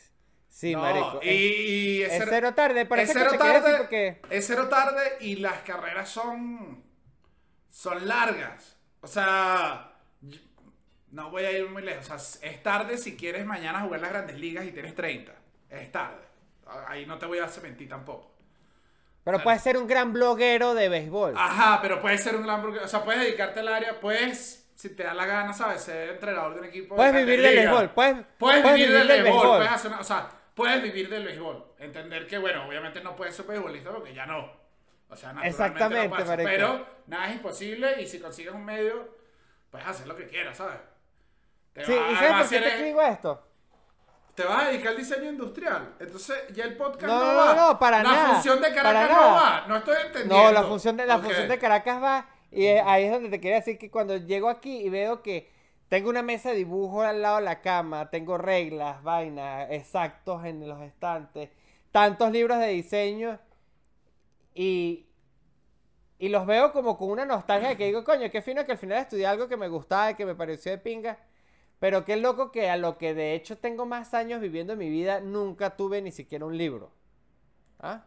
No, marico. Y, es, y es cero tarde. Por es cero que te tarde. porque... Es cero tarde y las carreras son. Son largas. O sea. No voy a ir muy lejos. O sea, es tarde si quieres mañana jugar las grandes ligas y tienes 30. Es tarde. Ahí no te voy a hacer mentir tampoco. Pero Claro. puedes ser un gran bloguero de béisbol. Ajá, pero puedes ser un gran burgués, O sea, puedes dedicarte al área, puedes, si te da la gana, ¿sabes? Ser entrenador de un equipo. de puedes vivir del béisbol. Puedes, Puedes, vivir, del béisbol. Puedes hacer una- o sea, puedes vivir del béisbol. Entender que, bueno, obviamente no puedes ser beisbolista porque ya no. O sea, naturalmente Exactamente, no pasa. Pero nada es imposible y si consigues un medio, puedes hacer lo que quieras, ¿sabes? Te Sí, va- ¿y sabes por qué te digo esto? te vas a dedicar al diseño industrial. Entonces, ya el podcast No, no, no, va. no, para la nada, función de para Caracas no va. No estoy entendiendo. No, la función de, la función de Caracas va. Y eh, ahí es donde te quería decir que cuando llego aquí y veo que tengo una mesa de dibujo al lado de la cama, tengo reglas, vainas, exactos en los estantes, tantos libros de diseño y, y los veo como con una nostalgia que digo, coño, qué fino que al final estudié algo que me gustaba y que me pareció de pinga. Pero qué loco que a lo que de hecho tengo más años viviendo en mi vida, nunca tuve ni siquiera un libro. ¿Ah?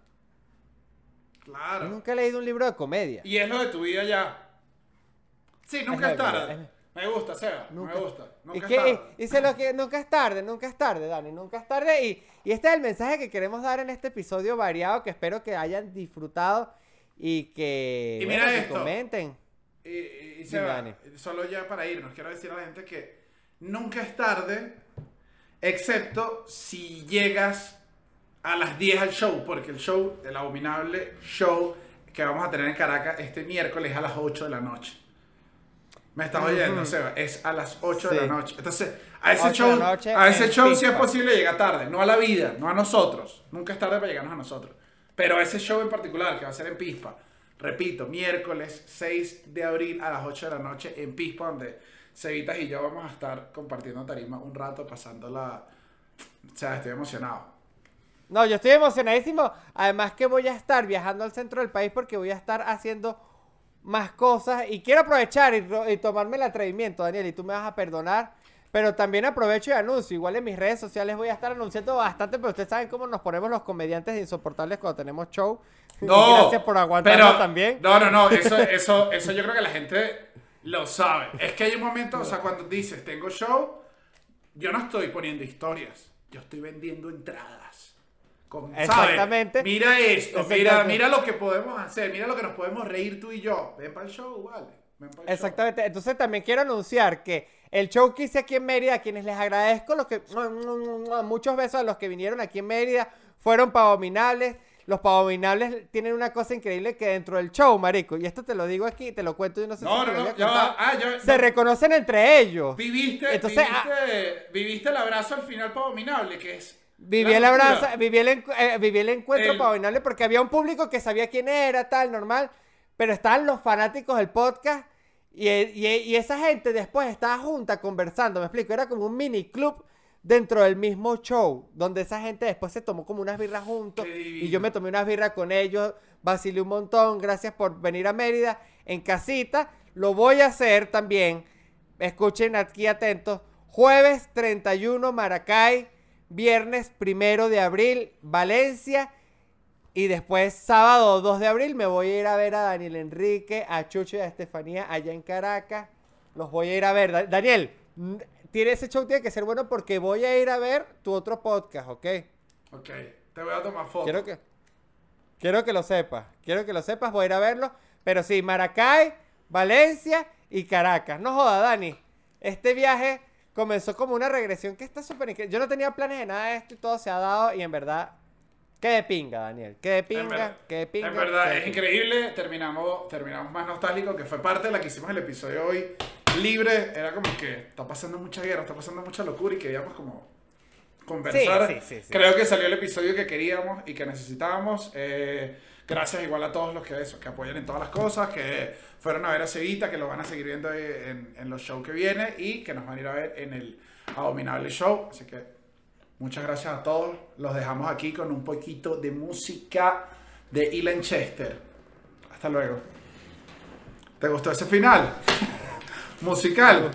Claro. Nunca he leído un libro de comedia. Y es lo de tu vida ya. Sí, nunca es, tarde. Es- Me gusta, Seba. Nunca- Me gusta. Y Nunca que, es tarde. dice lo que nunca es tarde, nunca es tarde, Dani, nunca es tarde. Y, y este es el mensaje que queremos dar en este episodio variado, que espero que hayan disfrutado y que, Y mira bueno, que esto. comenten. Y, y- Seba, solo ya para irnos, quiero decir a la gente que nunca es tarde, excepto si llegas a las 10 al show, porque el show, el abominable show que vamos a tener en Caracas este miércoles a las 8 de la noche. ¿Me estás oyendo, Ujú. Seba? Es a las 8 de la noche. Entonces, a ese 8 de show, a ese show sí es posible llegar tarde, no a la vida, no a nosotros. Nunca es tarde para llegarnos a nosotros. Pero ese show en particular, que va a ser en Pispa, repito, miércoles 6 de abril a las 8 de la noche en Pispa, donde Cevitas y yo vamos a estar compartiendo tarima un rato, pasándola. O sea, estoy emocionado. No, yo estoy emocionadísimo. Además que voy a estar viajando al centro del país porque voy a estar haciendo más cosas y quiero aprovechar y, tomarme el atrevimiento, Daniel, y tú me vas a perdonar. Pero también aprovecho y anuncio. Igual en mis redes sociales voy a estar anunciando bastante, pero ustedes saben cómo nos ponemos los comediantes insoportables cuando tenemos show. No, Gracias por aguantarnos también. No, no, no, eso, eso, eso yo creo que la gente lo sabe. Es que hay un momento, o sea, cuando dices tengo show, yo no estoy poniendo historias, yo estoy vendiendo entradas. Con, ¿sabes? Exactamente. Mira esto, mira, Exactamente. mira lo que podemos hacer, mira lo que nos podemos reír tú y yo. Ven para el show, vale. Ven. Exactamente. Entonces también quiero anunciar que el show que hice aquí en Mérida, a quienes les agradezco, los que muchos besos a los que vinieron aquí en Mérida, fueron pavominables. Los pavominables tienen una cosa increíble que dentro del show, marico, y esto te lo digo aquí, te lo cuento y no sé No, si no, no, ya va. Ah, ya. Se reconocen entre ellos. Viviste, Entonces, viviste, viviste el abrazo al final abominable, que es. Viví el abrazo, viví el, eh, viví el encuentro El- pavominable porque había un público que sabía quién era, tal, normal, pero estaban los fanáticos del podcast y, y- y esa gente después estaba junta conversando, me explico, era como un mini club dentro del mismo show, donde esa gente después se tomó como unas birras juntos y yo me tomé unas birras con ellos, vacilé un montón, gracias por venir a Mérida en casita, lo voy a hacer también, escuchen aquí atentos, jueves 31 Maracay, viernes primero de abril Valencia y después sábado 2 de abril me voy a ir a ver a Daniel Enrique, a Chucho y a Estefanía allá en Caracas, los voy a ir a ver. Da- Daniel, tiene ese show tiene que ser bueno porque voy a ir a ver tu otro podcast, ¿ok? Ok, te voy a tomar foto. Quiero que, quiero que lo sepas. Quiero que lo sepas. Voy a ir a verlo. Pero sí, Maracay, Valencia y Caracas. No joda, Dani. Este viaje comenzó como una regresión que está súper increíble. Yo no tenía planes de nada de esto y todo se ha dado. Y en verdad, qué de pinga, Daniel. Qué de pinga, verdad, qué de pinga. en verdad, es increíble. Terminamos, terminamos más nostálgico, que fue parte de la que hicimos el episodio hoy. Libre, era como que está pasando mucha guerra, está pasando mucha locura y queríamos como conversar. Sí, sí, sí, sí. Creo que salió el episodio que queríamos y que necesitábamos. Eh, gracias igual a todos los que eso, que apoyan en todas las cosas, que fueron a ver a Cevita, que lo van a seguir viendo en, los shows que vienen y que nos van a ir a ver en el Abominable Show. Así que muchas gracias a todos. Los dejamos aquí con un poquito de música de Ilan Chester. Hasta luego. ¿Te gustó ese final? Musical.